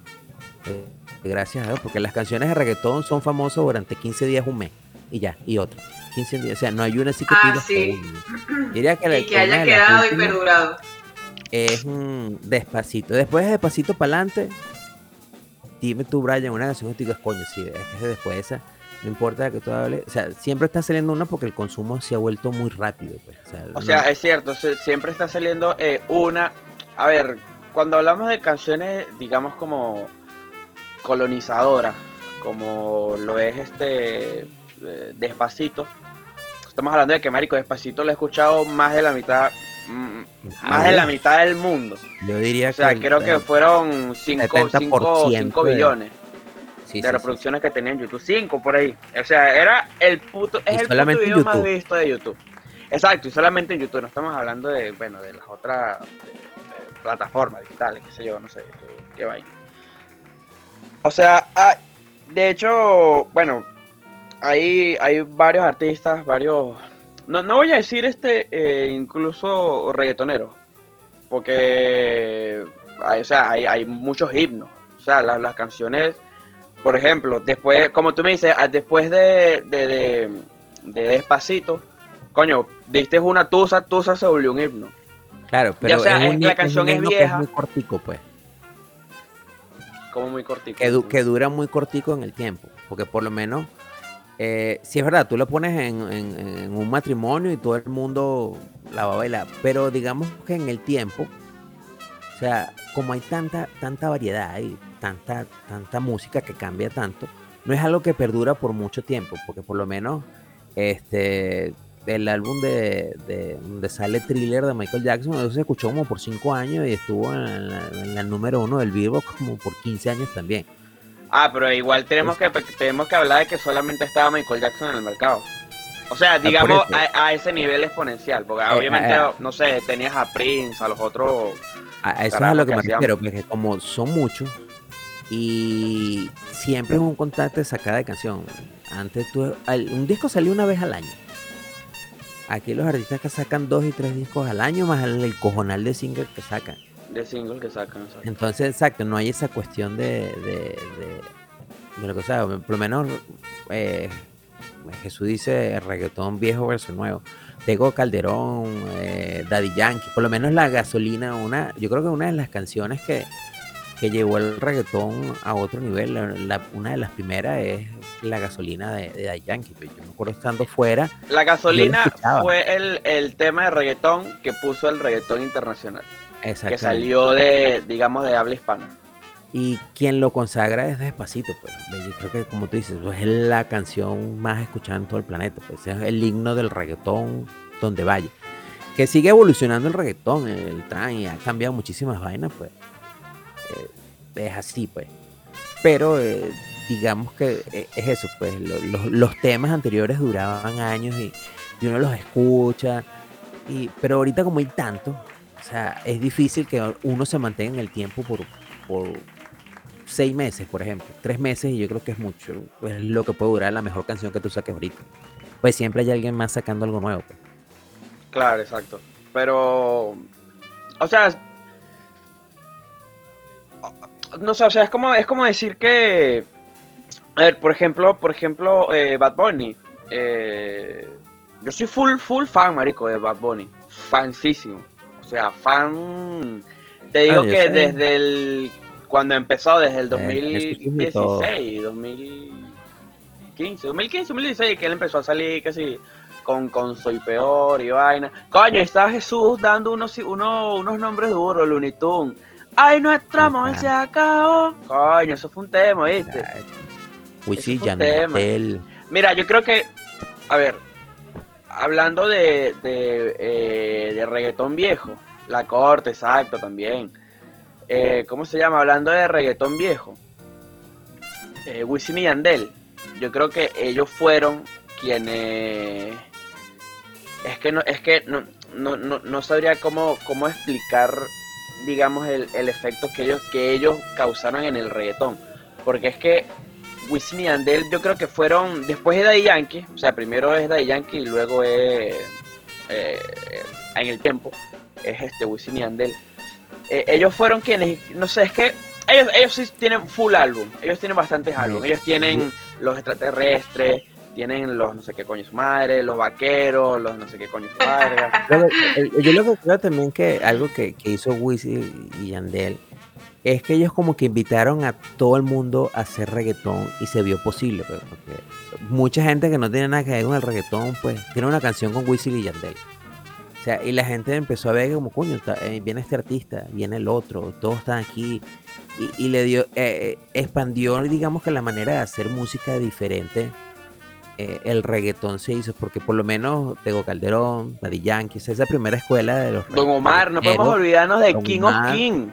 Eh, gracias a Dios, porque las canciones de reggaetón son famosas durante 15 días, un mes, y ya, y otro. 15 días, o sea, no hay una así que Ah, que la- Y que haya quedado y perdurado. es mm, despacito. Después de despacito para adelante, dime tú, Brian, una canción que tú digas, coño, sí, es que después de esa, no importa que tú hables, o sea, siempre está saliendo una porque el consumo se ha vuelto muy rápido. Pues, o sea, O no- sea, es cierto, siempre está saliendo eh, una. A ver, cuando hablamos de canciones, digamos como colonizadoras, como lo es este eh, Despacito, estamos hablando de que Marico Despacito lo he escuchado más de la mitad, mm, más de la mitad del mundo. Yo diría O sea, que. creo que fueron 5 70% de- billones sí, de sí. reproducciones que tenía en YouTube, 5 por ahí. O sea, era el puto, es Y el puto video más visto de YouTube. Exacto, y solamente en YouTube, no estamos hablando de, bueno, de las otras eh, plataformas digitales, qué sé yo, no sé, qué, qué vaina. O sea, ah, de hecho, bueno, hay, hay varios artistas, varios... No, no voy a decir este, eh, incluso reggaetonero, porque hay, o sea, hay, hay muchos himnos, o sea, las, las canciones, por ejemplo, después, como tú me dices, ah, después de, de, de, de Despacito, coño, diste una tusa, tusa se volvió un himno. Claro, pero o sea, es es- un, la es canción es himno que vieja. muy cortico, pues. Como muy cortito. que, du- que dura muy cortico en el tiempo. Porque por lo menos, eh, sí es verdad, tú lo pones en, un matrimonio y todo el mundo la va a bailar. Pero digamos que en el tiempo, o sea, como hay tanta, tanta variedad y tanta, tanta música que cambia tanto, no es algo que perdura por mucho tiempo. Porque por lo menos, este. El álbum de, de donde sale thriller de Michael Jackson, eso se escuchó como por 5 años y estuvo en la, en la número uno del Billboard como por 15 años también. Ah, pero igual tenemos que, tenemos que hablar de que solamente estaba Michael Jackson en el mercado. O sea, digamos por eso. a, a ese nivel exponencial, porque Eh, obviamente, eh, no sé, tenías a Prince, a los otros... A eso es a lo que que me refiero, porque como son muchos y siempre es un contacto de sacada de canción. Antes tú, un disco salió una vez al año. Aquí los artistas que sacan dos y tres discos al año, más el, el cojonal de singles que sacan. De single que sacan. o sea. Entonces, exacto, no hay esa cuestión de, de, de- de lo que sea. Por lo menos eh, Jesús dice reggaetón viejo versus nuevo. Tego Calderón, eh, Daddy Yankee, por lo menos la gasolina, una, yo creo que una de las canciones que, que llevó el reggaetón a otro nivel, la- la- una de las primeras es la gasolina de, de Daddy Yankee. Yo me acuerdo estando fuera, La gasolina fue el, el tema de reggaetón que puso el reggaetón internacional, que salió de, digamos, de habla hispana. Y quien lo consagra es Despacito, pues. Yo creo que, como tú dices, pues, es la canción más escuchada en todo el planeta. Pues es el himno del reggaetón donde vaya. Que sigue evolucionando el reggaetón, el trance, y ha cambiado muchísimas vainas, pues. eh, es así, pues. Pero eh, digamos que eh, es eso, pues. lo- los, los temas anteriores duraban años y, y uno los escucha. Y, pero ahorita como hay tanto, sea, es difícil que uno se mantenga en el tiempo por, por seis meses, por ejemplo, tres meses, y yo creo que es mucho. Es lo que puede durar la mejor canción que tú saques ahorita. Pues siempre hay alguien más sacando algo nuevo. pues. Claro, exacto. Pero, o sea, no sé, o sea, es como, es como decir que, a ver, por ejemplo, por ejemplo, eh, Bad Bunny. eh, yo soy full, full fan, marico, de Bad Bunny. Fansísimo. O sea, fan. Te digo Ah, que sé. desde el. Cuando empezó, desde el Eh, eso sí, de todo. 2016, 2015, 2015, 2016, que él empezó a salir casi con, con Soy Peor y vaina. Coño, está Jesús dando unos, unos, unos nombres duros, Looney Tunes. Ay, nuestro amor se acabó. Coño, eso fue un tema, ¿viste? Yandel, tema. Yandel, Mira, yo creo que, a ver, hablando de, de, eh, de reggaetón viejo, la corte, exacto, también. Eh, ¿Cómo se llama? Hablando de reggaetón viejo, eh, Wisin y Yandel, yo creo que ellos fueron quienes... Es que no, es que no, no, no, no sabría cómo, cómo explicar, digamos, el, el efecto que ellos, que ellos causaron en el reggaetón. Porque es que Wisin y Yandel yo creo que fueron después de Daddy Yankee, o sea, primero es Daddy Yankee y luego es eh, en el tiempo es este Wisin y Yandel. Eh, ellos fueron quienes, no sé, es que ellos, ellos sí tienen full álbum, ellos tienen bastantes álbumes, ellos tienen los extraterrestres, tienen los no sé qué coño su madre, los vaqueros, los no sé qué coño su madre. Yo lo que creo también que algo que, que hizo Wisin y Yandel es que ellos como que invitaron a todo el mundo a hacer reggaetón y se vio posible, pues, porque mucha gente que no tiene nada que ver con el reggaetón, pues tiene una canción con Wisin y Yandel. O sea, y la gente empezó a ver como, coño, está- eh, viene este artista, viene el otro, todos están aquí. Y, y le dio, eh, eh, expandió, digamos que la manera de hacer música diferente. eh, el reggaetón se hizo, porque por lo menos Tego Calderón, Daddy Yankee, esa primera escuela de los Don Omar, no podemos olvidarnos de Don King Omar. of King.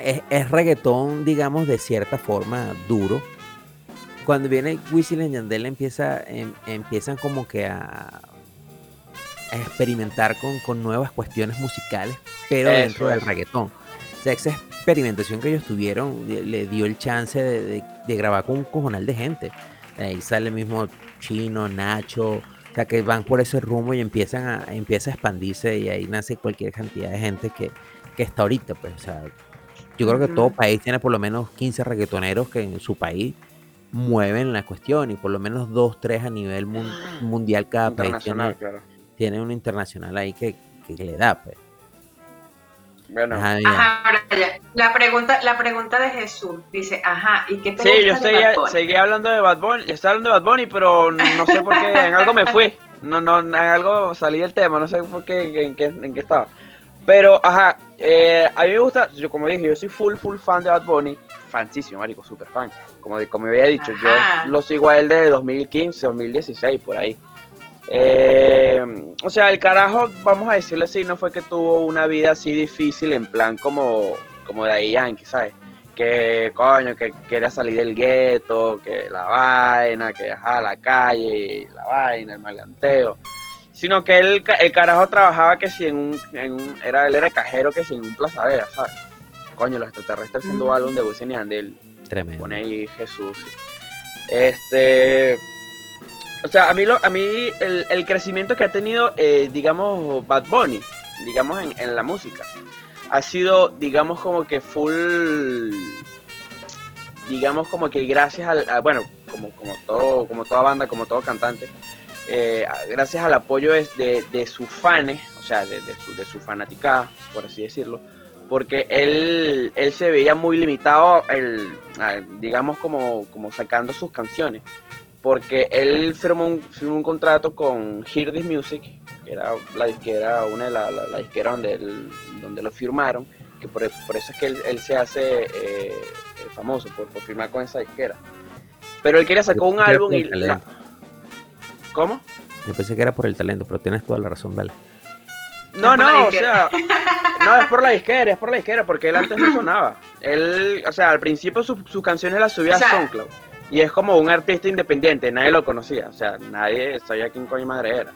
Es, es reggaetón, digamos, de cierta forma duro. Cuando viene Wisin y Yandel empieza, em- empiezan como que a, experimentar con, con nuevas cuestiones musicales, pero Eso, dentro del reggaetón. O sea, esa experimentación que ellos tuvieron le, le dio el chance de, de- de grabar con un cojonal de gente. Ahí sale el mismo Chino, Nacho, o sea, que van por ese rumbo y empiezan a, empieza a expandirse y ahí nace cualquier cantidad de gente que, que está ahorita, pues, o sea, yo creo que todo país tiene por lo menos 15 reggaetoneros que en su país mueven la cuestión y por lo menos dos, tres a nivel mun- mundial cada país Internacional, tiene, claro. tiene un internacional ahí que, que le da, pues. Bueno. Ajá. Ajá. La pregunta, la pregunta de Jesús dice, ajá, ¿y qué te Sí, yo seguía, Bad Bunny? seguía hablando de Bad Bunny, estaba hablando de Bad Bunny, pero no sé por qué, en algo me fui, no, no, en algo salí del tema, no sé por qué, en qué, en qué estaba. Pero, ajá, eh, a mí me gusta, yo como dije, yo soy full, full fan de Bad Bunny, fansísimo, marico, super fan, como, como había dicho, Ajá. yo lo sigo a él desde 2015, 2016, por ahí. Eh, o sea, el carajo, vamos a decirlo así, no fue que tuvo una vida así difícil en plan como, como de ahí Yankee, ¿sabes? Que coño, que quería salir del gueto, que la vaina, que ajá, la calle, la vaina, el maleanteo. Sino que él, ca- el carajo trabajaba que si en un, en un- era, él era cajero que si en un Plaza Vega, ¿sabes? Coño, los extraterrestres haciendo Mm. álbum de Wisin y Yandel, Tremendo. pone ahí Jesús. sí. Este, o sea, a mí, lo, a mí el, el crecimiento que ha tenido, eh, digamos, Bad Bunny, digamos, en, en la música, ha sido, digamos, como que full, digamos, como que gracias al, a- bueno, como, como, todo, como toda banda, como todo cantante, eh, gracias al apoyo de, de, de sus fans, o sea, de, de su, de su fanaticada, por así decirlo, porque él, él se veía muy limitado, el, digamos, como, como sacando sus canciones, porque él firmó un, firmó un contrato con Hear This Music, que era la disquera, una de las la, la disquera donde, él- donde lo firmaron, que por, por eso es que él, él se hace eh, famoso, por, por firmar con esa disquera. Pero él quería sacar un álbum y... ¿Cómo? Yo pensé que era por el talento, pero tienes toda la razón, vale. No, Es por la no, o sea, no es por la disquera, es por la disquera, porque él antes no sonaba. Él, o sea, al principio su- sus canciones las subía O sea- a SoundCloud. Y es como un artista independiente, nadie lo conocía, o sea, nadie sabía quién coño madre era.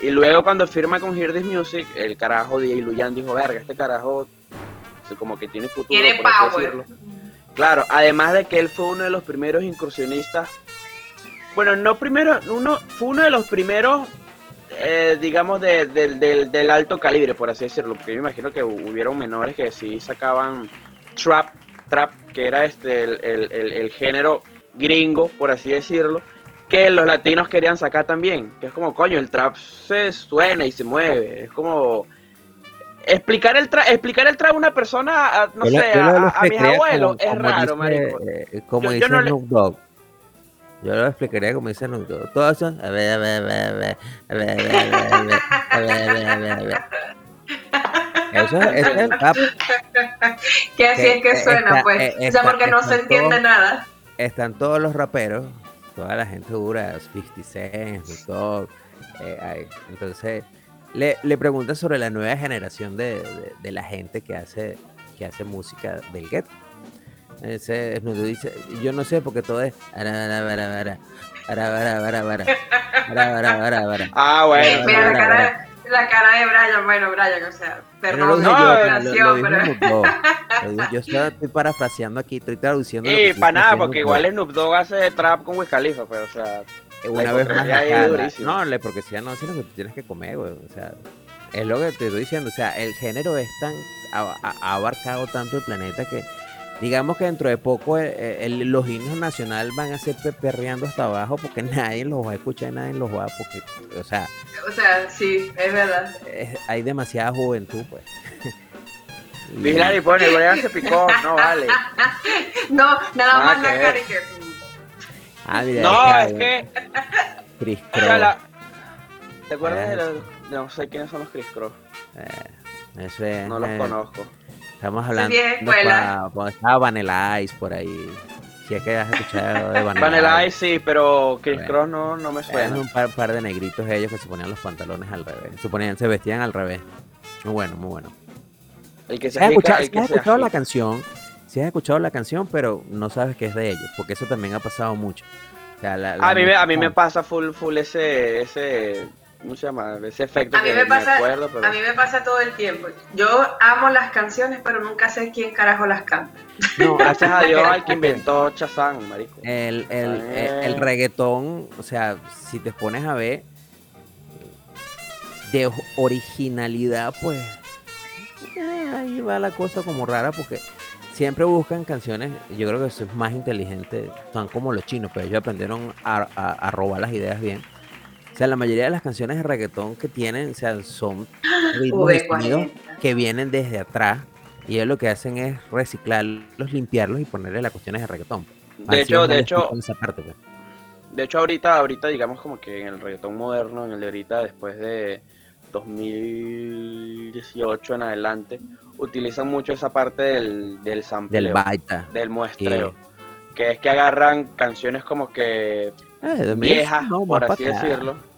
Y luego cuando firma con Hear This Music, el carajo de Luyan dijo, verga, este carajo como que tiene futuro, Tiene por así decirlo. Claro, además de que él fue uno de los primeros incursionistas. Bueno, no primero, uno, fue uno de los primeros, eh, digamos, de- del- alto calibre, por así decirlo. Porque yo me imagino que hu- hubieron menores que sí sacaban trap, trap, que era este el, el- el- el género gringo, por así decirlo, que los latinos querían sacar también. Que es como, coño, el trap se suena y se mueve. Es como explicar el trap, explicar el trap a una persona, a, no Yo sé, a, a mis abuelos, como- es como raro, dice, eh, como Yo- yo dice no le- Snoop Dogg. Yo lo explicaría como dicen los Todas son. A ver, a ver, a ver, a ver, a ver, a ver, a ver, a ver. Eso es, es el rap. Que así es que suena, pues. o sea, porque no se entiende nada. Están todos los raperos, toda la gente dura, 50 Cent, todo. entonces, le, le pregunta sobre la nueva generación de, de, de la gente que hace, que hace música del gueto ese es nuestro dice. Yo no sé porque todo es. Ara, ara, ara, ara. Ara, ara, ara, ara. Ara, ara, ara. Ah, bueno. Mira la cara, la cara de Brian. Bueno, Brian, o sea, perdón, no, no, yo estoy parafraseando aquí, estoy traduciendo. Sí, para nada, porque pues. igual Snoop Dogg hace trap con Wiz Khalifa, pero o sea. Una vez más. No, la hipocresía no es lo que tienes que comer, güey. O sea, es lo que te estoy diciendo. O sea, el género es tan. ha abarcado tanto el planeta que digamos que dentro de poco eh, el- los himnos nacionales van a ser pe- perreando hasta abajo porque nadie los va a escuchar, nadie los va a, porque, o sea, o sea, sí, es verdad. es- hay demasiada juventud, pues. Y- Vigilante y pone, Brian se picó, no vale. No, nada más la cara y que. Ah, mira, No, es que, Chris la- ¿te acuerdas de Eh, los, no sé quiénes son los Chris Cross? eh, eso es, No los eh, conozco. Estamos hablando cuando estaba Vanilla Ice por ahí. Si es que has escuchado de Vanilla, Vanilla Ice sí, pero Chris Bueno. Cross no, no me Eran suena. un par, par de negritos ellos que se ponían los pantalones al revés. Se, ponían, se vestían al revés. Muy bueno, muy bueno. El que Si se has escuchado, el si que has se escuchado la canción, si has escuchado la canción, pero no sabes que es de ellos, porque eso también ha pasado mucho. O sea, la- la A mí, me, a mí me pasa full, full ese, ese, ¿Cómo se llama? Ese efecto A mí que me pasa, acuerdo, pero... a mí me pasa todo el tiempo. Yo amo las canciones, pero nunca sé quién carajo las canta. No, Gracias a Dios al que inventó Chazán, marico. El, el, el- Eh. el reggaetón, o sea, si te pones a ver de originalidad, pues eh, ahí va la cosa como rara porque siempre buscan canciones, yo creo que eso es más inteligente, son como los chinos, pero ellos aprendieron a, a- a robar las ideas bien. O sea, la mayoría de las canciones de reggaetón que tienen, o sea, son ritmos y sonidos V40. que vienen desde atrás y ellos lo que hacen es reciclarlos, limpiarlos y ponerle las cuestiones de reggaetón. De hecho, de hecho, explico esa parte, pues. De hecho, ahorita, ahorita digamos como que en el reggaetón moderno, en el de ahorita, después de 2018 en adelante, utilizan mucho esa parte del, del sampleo, del baita. del muestreo. Que es que agarran canciones como que Eh, de viejas, no, por así decirlo.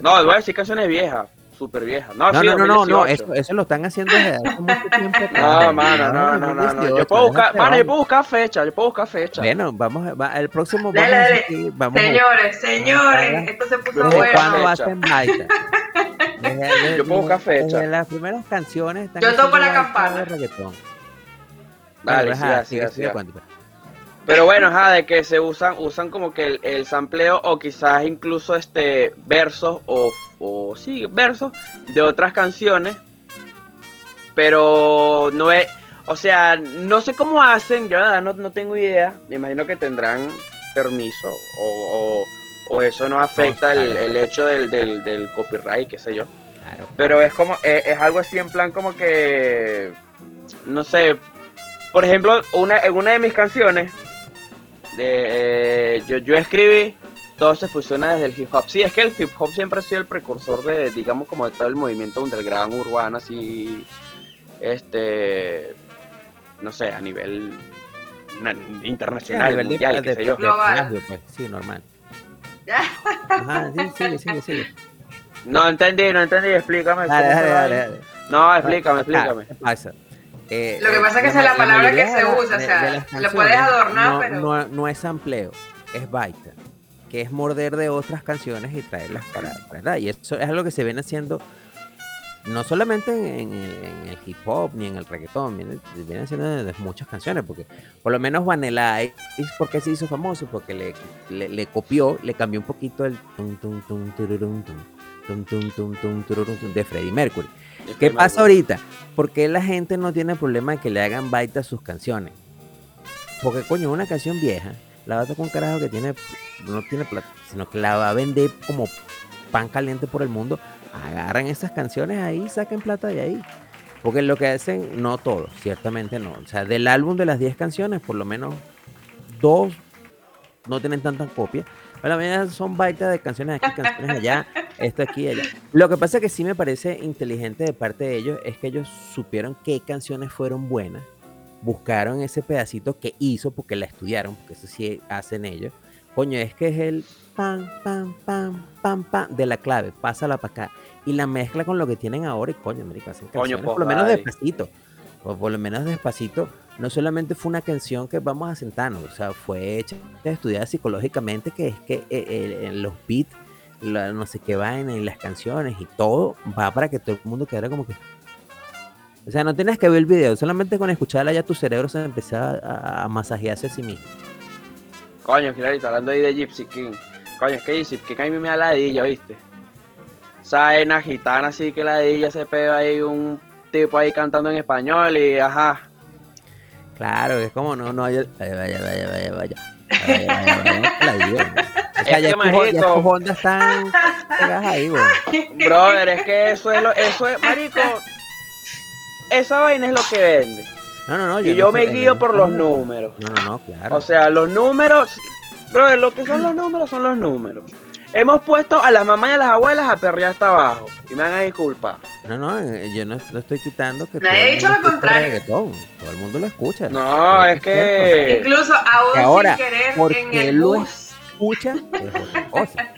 No, voy a decir canciones viejas, súper viejas. No, No, sí, no, no, no, no, 2018. eso, eso lo están haciendo desde hace mucho tiempo. No, mano, no, no, no, no. 2018, Yo puedo buscar, mano, yo puedo buscar fecha, yo puedo buscar fecha. Bueno, vamos, va- el próximo Dale, vamos dale. seguir, vamos a- Señores, señores, esto se puso Desde ¿Desde bueno. cuándo hacen baita? Desde- desde- Yo puedo buscar desde fecha. las primeras canciones están Yo toco la campana. de reggaetón. Dale, sí, así, así, así. Pero bueno, ajá, de que se usan, usan como que el, el sampleo o quizás incluso este versos o, o sí, versos de otras canciones. Pero no es, o sea, no sé cómo hacen, yo la verdad no, no tengo idea. Me imagino que tendrán permiso o, o, o eso no afecta el, el hecho del, del, del copyright, qué sé yo. Pero es como, es, es algo así en plan como que, no sé, por ejemplo, una, en una de mis canciones, de, eh, yo, yo escribí, todo se fusiona desde el hip hop. Sí, es que el hip hop siempre ha sido el precursor de, digamos, como de todo el movimiento underground urbano, así, este, no sé, a nivel na- Sí, a internacional, nivel de- mundial, de- qué sé yo. plagio, pues, sí, normal. Ajá, sí, sigue, sigue, sigue. No entendí, no entendí, explícame. Dale, dale, dale, dale. No, explícame, Ah, explícame. ¿Qué pasa? Eh, Lo que eh, pasa es que esa es la palabra que se de usa, o sea, le puedes adornar, no, pero- No, no es sampleo, es baita, que es morder de otras canciones y traerlas para, ¿verdad? Y eso es algo que se viene haciendo no solamente en, en el, en el hip hop ni en el reggaetón, viene, viene haciendo desde muchas canciones, porque por lo menos Vanilla Ice, ¿por qué se hizo famoso? Porque le, le, le copió, le cambió un poquito el tum, tum, tum, tururum, tum, tum, tum, tum, tum, tururum, tum de Freddie Mercury. ¿Qué pasa ahorita? ¿Por qué la gente no tiene problema de que le hagan baita a sus canciones? Porque, coño, una canción vieja, la va a tocar un carajo que tiene, no tiene plata, sino que la va a vender como pan caliente por el mundo. Agarran esas canciones ahí, saquen plata de ahí. Porque lo que hacen, no todos, ciertamente no. O sea, del álbum de las 10 canciones, por lo menos dos no tienen tantas copias. Pero la mayoría son baitas de canciones aquí, canciones allá, esto aquí y allá. Lo que pasa que sí me parece inteligente de parte de ellos es que ellos supieron qué canciones fueron buenas, buscaron ese pedacito que hizo porque la estudiaron, porque eso sí hacen ellos. Coño, es que es el pam, pam, pam, pam, pam de la clave, pásala para acá. Y la mezcla con lo que tienen ahora y coño, marico, hacen Coño, canciones, pues, por lo menos despacito. O por lo menos despacito, no solamente fue una canción que vamos a sentarnos, o sea, fue hecha, estudiada psicológicamente, que es que eh, eh, los beats, la- no sé qué va en, en las canciones y todo va para que todo el mundo quedara como que. O sea, no tienes que ver el video, solamente con escucharla ya tu cerebro se empieza a, a masajearse a sí mismo. Coño, Clarito, hablando ahí de Gypsy King. Coño, es que Gypsy King a mí me da ladilla, ¿viste? Esa una gitana así que ladilla se pega ahí un tipo ahí cantando en español y ajá. Claro, es como no, no, vaya, vaya, vaya, vaya, vaya. Tus, tus ondas están pegadas ahí, güey. Brother, es que eso es lo, eso es, marico. Esa vaina es lo que vende. No, no, no. Y no yo me sé, guío por los números. No, no, no, claro. O sea, los números, brother, lo que son los números son los números. Hemos puesto a las mamás y a las abuelas a perrear hasta abajo. Y me van a disculpar. No, no, eh, yo no, no estoy quitando que Nadie todo ha el dicho mundo lo escucha contrario. reggaetón, Todo el mundo lo escucha. No, es que. Incluso aún Que ahora, sin querer porque en el lo bus. escucha es otra cosa.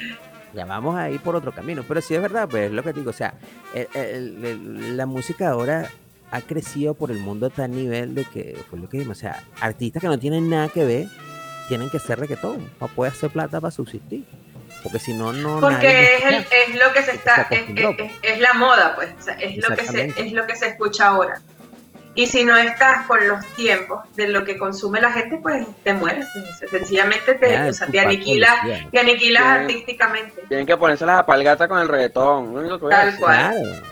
Ya vamos a ir por otro camino. Pero sí es verdad, pues es lo que digo. O sea, el- el- el- la música ahora ha crecido por el mundo a tal nivel de que, fue lo que dijimos, o sea, artistas que no tienen nada que ver tienen que hacer reggaetón para poder hacer plata para subsistir. Porque si no, no. nadie Porque es, lo el- es lo que se está, Se es, acostumbró, es- es- es la moda, pues, o sea, es lo que se, es lo que se escucha ahora. Y si no estás con los tiempos de lo que consume la gente, pues te mueres. pues, sencillamente te, o sea, tu te aniquilas, te aniquilas artísticamente. Tienen que ponerse las apalgatas con el reggaetón. lo único que voy a Tal decir. cual. Claro,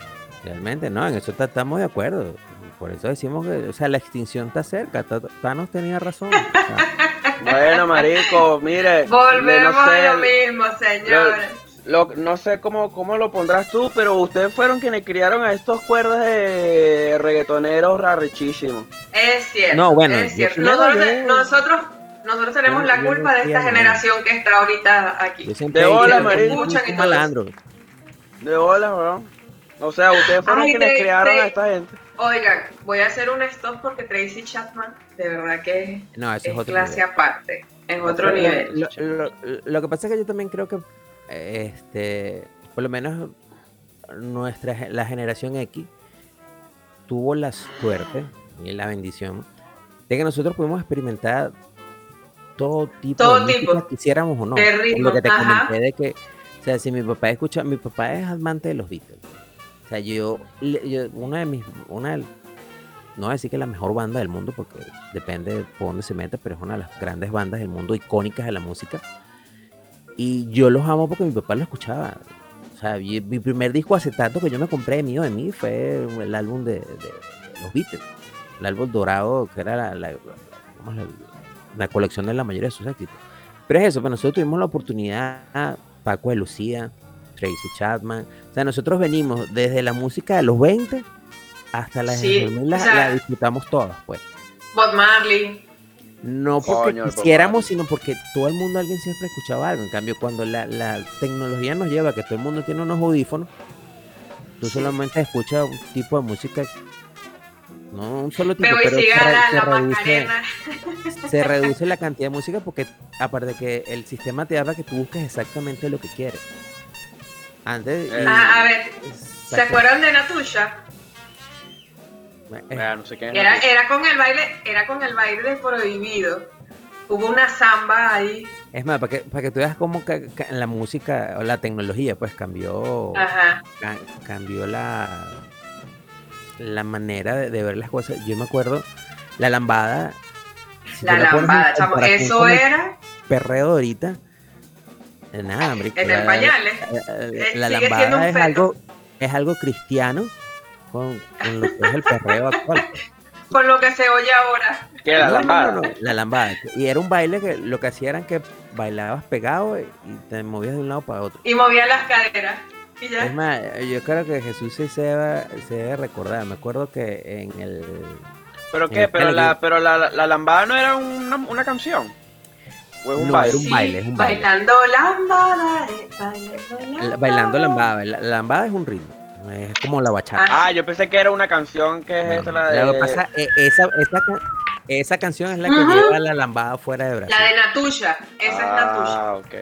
realmente no, en eso ta- estamos de acuerdo. Por eso decimos que, o sea, la extinción está cerca. Ta- Thanos tenía razón. o sea, Bueno, marico, mire. Volvemos no sé, a lo mismo, señores. lo- no sé cómo, cómo lo pondrás tú, pero ustedes fueron quienes criaron a estos cuerdas de reggaetoneros rarrechísimos. Es cierto. No, bueno, es cierto. Nosotros, nosotros, nosotros tenemos Yo- la culpa de esta generación que está ahorita aquí. De que marico. malandro. De bola, bro. O sea, ustedes fueron Ay, quienes de- criaron de- a esta gente. Oigan, voy a hacer un stop porque Tracy Chapman, de verdad que No, es, es otro clase nivel. aparte, es otro nivel. Lo, lo- lo que pasa es que yo también creo que, este, por lo menos nuestra la generación X tuvo la suerte y la bendición de que nosotros pudimos experimentar todo tipo Todo de tipo. música, quisiéramos o no. De ritmo, lo que te ajá. comenté de que, o sea, si mi papá escucha, mi papá es amante de los Beatles. O sea, yo, yo- una de mis, una del- no voy a decir que es la mejor banda del mundo porque depende de por dónde se meta, pero es una de las grandes bandas del mundo, icónicas de la música. Y yo los amo porque mi papá lo escuchaba. O sea, y- mi primer disco acetato que yo me compré mío de mí fue el álbum de, de los Beatles. El álbum dorado, que era la, la- ¿cómo es la- la colección de la mayoría de sus éxitos. Pero es eso, pues nosotros tuvimos la oportunidad, Paco de Lucía, Tracy Chapman. O sea, nosotros venimos desde la música de los 20 hasta la, Sí, de los 2000, la, o sea- la disfrutamos todas, pues. Bob Marley, No porque Coño, el Bob quisiéramos, sino porque todo el mundo, alguien siempre escuchaba algo. En cambio, cuando la, la tecnología nos lleva a que todo el mundo tiene unos audífonos, tú Sí. solamente escuchas un tipo de música, no un solo tipo, pero se, se reduce, Macarena. se reduce la cantidad de música porque, aparte que el sistema te da que tú busques exactamente lo que quieres. Antes. Eh. y- Ah, a ver, ¿se acuerdan de Natusha? Eh, Vea, no sé qué es Era, era con el baile, era con el baile prohibido. Hubo una samba ahí. Es más, para que, para que tú veas cómo ca- ca- la música o la tecnología pues cambió. Ajá. ca- cambió la la manera de, de ver las cosas. Yo me acuerdo, la lambada. si La la lambada, chamo. Eso era Perreo de ahorita. eh, Nada, hombre, en la- el pañales. la- Eh, La, sigue siendo lambada es algo, es algo cristiano con, con lo que es el perreo actual. Con lo que se oye ahora. No, La no, lambada. no, no, la lambada. Y era un baile que lo que hacía era que bailabas pegado y te movías de un lado para otro. Y movía las caderas. Y ya. Es más, yo creo que Jesús sí se debe, se debe recordar. Me acuerdo que en el. ¿Pero en qué? el Pero la, que- pero la, la, la lambada no era una, una canción. O es un No, baile. era un baile, es un baile. Bailando lambada. eh, baile, la- Bailando lambada. La, la lambada es un ritmo. Es como la bachata. Ah, yo pensé que era una canción que es No, esta, la de. Lo que pasa, eh, esa, esa, esa canción es la que lleva la lambada fuera de Brasil. La de Natusha. Esa es Natusha. Ah, ok.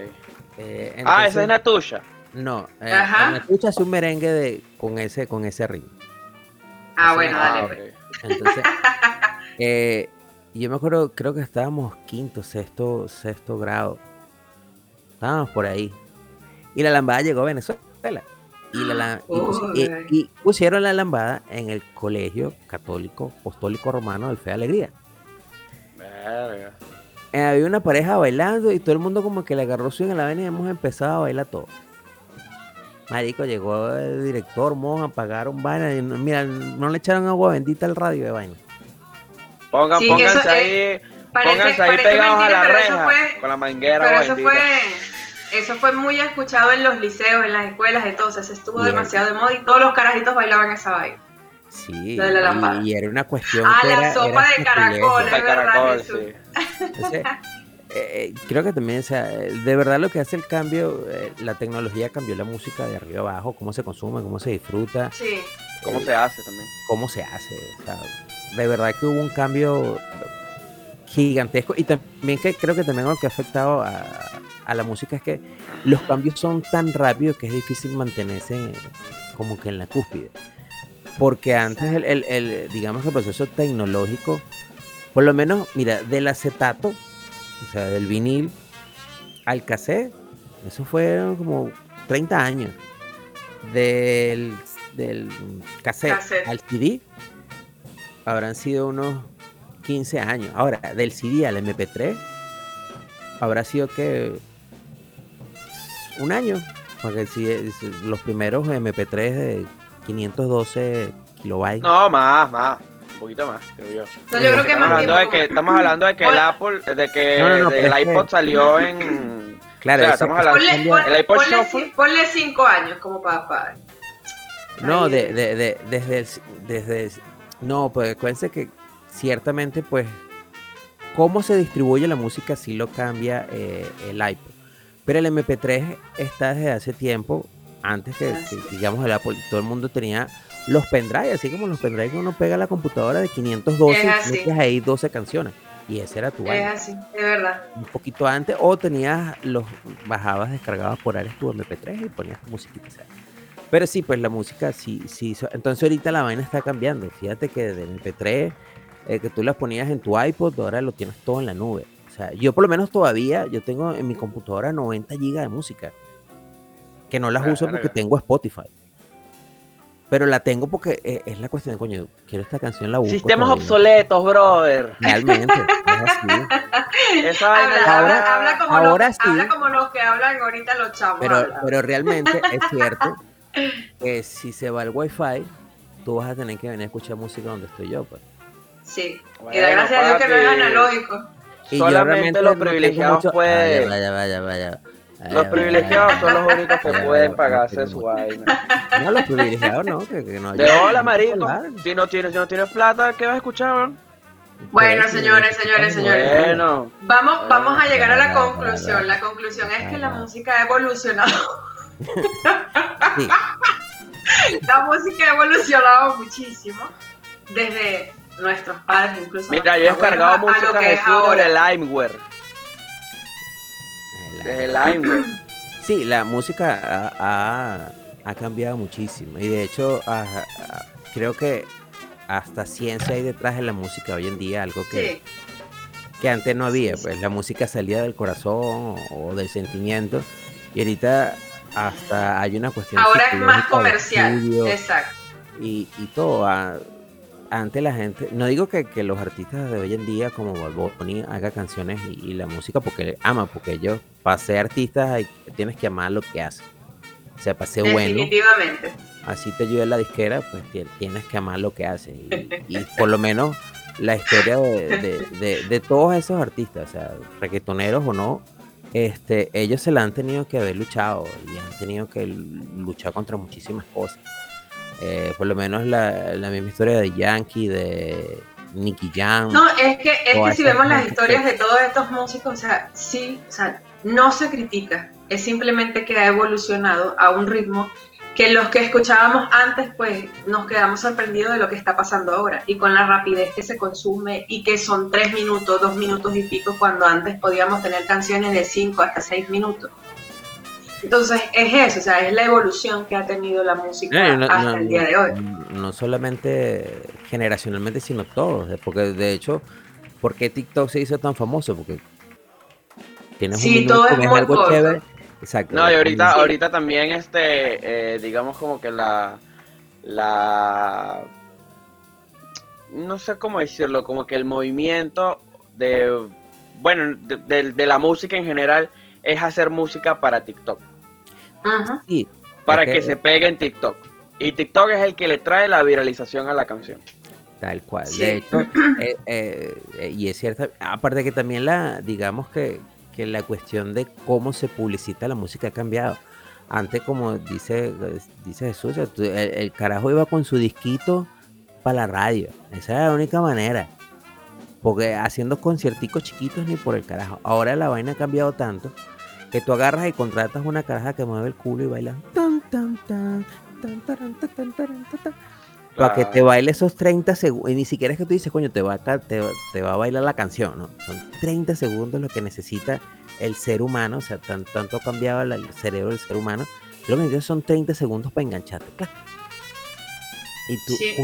Eh, ah, esa es Natusha. No, eh, escuchas un merengue de, con, ese, con ese ritmo. Ah, bueno, dale. pues. Entonces, eh, yo me acuerdo, creo que estábamos quinto, sexto, sexto grado. Estábamos por ahí. Y la lambada llegó a Venezuela. Y, la, la- y pusieron la lambada en el colegio católico apostólico romano del Fe de Alegría. Verga. Eh, había una pareja bailando y todo el mundo como que le agarró su en la vena y hemos empezado a bailar todo. Marico, llegó el director, monja, pagaron vaina y no- mira, no le echaron agua bendita al radio de vaina. Pongan, Sí, pónganse eso, ahí, Parece, pónganse ahí pegados a la reja fue, con la manguera pero eso bendita. fue, eso fue muy escuchado en los liceos, en las escuelas, entonces se estuvo Bien. demasiado de moda y todos los carajitos bailaban esa vaina. Sí, Lo de la y- era una cuestión Ah, que la era, sopa era de caracol, es De verdad, caracol, Jesús. sí. Entonces, eh, creo que también, o sea, de verdad lo que hace el cambio, eh, la tecnología cambió la música de arriba abajo, cómo se consume, cómo se disfruta, Sí, ¿Cómo se hace también? cómo se hace. o sea, de verdad que hubo un cambio gigantesco y también que creo que también lo que ha afectado a, a la música es que los cambios son tan rápidos que es difícil mantenerse como que en la cúspide. Porque antes, el, el- el, digamos el proceso tecnológico, por lo menos, mira, del acetato, o sea, del vinil al cassette, Eso fueron como 30 años. Del, del cassette, Cassette. al CD habrán sido unos 15 años. Ahora, del CD al MP3 habrá sido que un año. Porque es- los primeros MP3 de 512 kilobytes. No, más, más. Un poquito más, creo yo. No, yo creo que Estamos más hablando de que, estamos hablando de que el Apple, de que No, no, no, de- pero el iPod salió en. Claro, o sea, eso- estamos hablando- Ponle, Ponle- pon- el iPod ponle ponle cinco años como papá. No, de, de- de- desde, el, desde el- no, pues acuérdense que ciertamente, pues, cómo se distribuye la música sí lo cambia eh, el iPod. Pero el MP3 está desde hace tiempo, antes que, digamos el Apple, todo el mundo tenía los pendrive, así como los pendrive que uno pega a la computadora de 512 Es y metes ahí 12 canciones. Y ese era tu Es así, es verdad. Un poquito antes, o tenías los, bajabas, descargabas por Ares tu MP3 y ponías tu musiquita. sea. Pero sí, pues la música sí, sí. Entonces ahorita la vaina está cambiando. Fíjate que del MP3, eh, que tú las ponías en tu iPod, ahora lo tienes todo en la nube. O sea, yo por lo menos todavía, yo tengo en mi computadora 90 gigas de música. Que no las uso porque tengo Spotify. Pero la tengo porque eh, es la cuestión de, coño, quiero esta canción, la busco. Sistemas todavía. obsoletos, brother. Realmente, es así. Esa vaina Habla, habla como ahora los, sí. habla como los que hablan ahorita los chavos. Pero, hablan. pero realmente es cierto que si se va el wifi, tú vas a tener que venir a escuchar música donde estoy yo. Pues. sí. y da gracias a Dios que no es analógico. Y Solamente los privilegiados mucho- pueden- Vaya, vaya, vaya, vaya. Los privilegiados son los únicos que pueden pagarse su vaina. No, los privilegiados no. Que, que no De yo- hola, no marico. Si no tienes, si no tienes plata, ¿qué vas a escuchar? Bueno, Por eso, señores, señores, señores. Bueno, Vamos, vamos a llegar a la conclusión. La conclusión es que la música ha evolucionado. Sí, La música ha evolucionado muchísimo desde nuestros padres, incluso. mira, yo he descargado a música que de Limeware. el- Desde Limeware. Sí, la música ha, ha- ha cambiado muchísimo y de hecho ah, creo que hasta ciencia hay detrás de la música hoy en día, algo que, Sí, que antes no había, sí. pues la música salía del corazón o, del sentimiento y ahorita hasta hay una cuestión ahora es más comercial. estudio Exacto. y, y todo. ah, antes la gente, no digo que, que los artistas de hoy en día como Bad Bunny haga canciones y, y la música porque ama, porque ellos, para ser artistas hay- tienes que amar lo que hacen. O sea, para ser bueno, Definitivamente. así te ayuda la disquera, pues ti- tienes que amar lo que hace. Y, y por lo menos la historia de, de- de- de todos esos artistas, o sea, reggaetoneros o no, este, ellos se la han tenido que haber luchado y han tenido que luchar contra muchísimas cosas. Eh, por lo menos la, la misma historia de Yankee, de Nicky Jam. No, es que, es que si vemos las historias de todos estos músicos, o sea, sí, o sea, no se critica, es simplemente que ha evolucionado a un ritmo que los que escuchábamos antes, pues nos quedamos sorprendidos de lo que está pasando ahora y con la rapidez que se consume y que son tres minutos, dos minutos y pico, cuando antes podíamos tener canciones de cinco hasta seis minutos. Entonces es eso, o sea, es la evolución que ha tenido la música No, no, hasta no, el día de hoy. no- no solamente generacionalmente, sino todos. eh, Porque de hecho, ¿por qué TikTok se hizo tan famoso? Porque tienes Sí, un todo es algo chévere. Exacto. No, y ahorita, Sí. ahorita también, este, eh, digamos como que la, la, no sé cómo decirlo, como que el movimiento de, bueno, de, de- de la música en general es hacer música para TikTok, Sí, para que se pegue en TikTok. Y TikTok es el que le trae la viralización a la canción. Tal cual. Sí. De hecho, eh, eh, eh, y es cierto, aparte que también la, digamos que, que la cuestión de cómo se publicita la música ha cambiado. Antes, como dice, dice Jesús, el, el carajo iba con su disquito para la radio. Esa era la única manera. Porque haciendo concierticos chiquitos ni por el carajo. Ahora la vaina ha cambiado tanto que tú agarras y contratas una caraja que mueve el culo y baila. Tan, tan, tan, tan, taran, tan, tan, taran, tan, tan para que te Claro. baile esos 30 segundos. Y ni siquiera es que tú dices, coño, te va, a, te, va- te va a bailar la canción, ¿no? Son 30 segundos lo que necesita el ser humano, o sea, tan- tanto ha cambiado la- el cerebro del ser humano. Lo que necesitas son 30 segundos para engancharte. ¡clac! Y tú, Sí.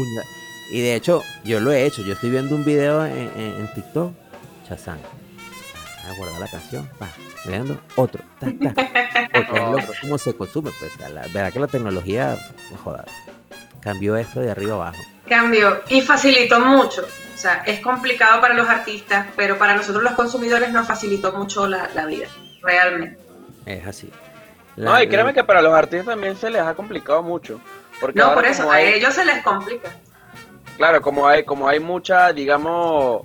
y de hecho, yo lo he hecho. Yo estoy viendo un video en, en- en TikTok, Chazán. A guardar la canción, va, mirando, otro, ta, ta, otro, cómo se consume, pues, la, verdad que la tecnología, no cambió esto de arriba abajo. Cambió y facilitó mucho. O sea, es complicado para los artistas, pero para nosotros los consumidores nos facilitó mucho la, la vida, realmente. Es así. No, y créeme que para los artistas también se les ha complicado mucho. Porque No, por eso, a hay- ellos se les complica. Claro, como hay, como hay mucha, digamos,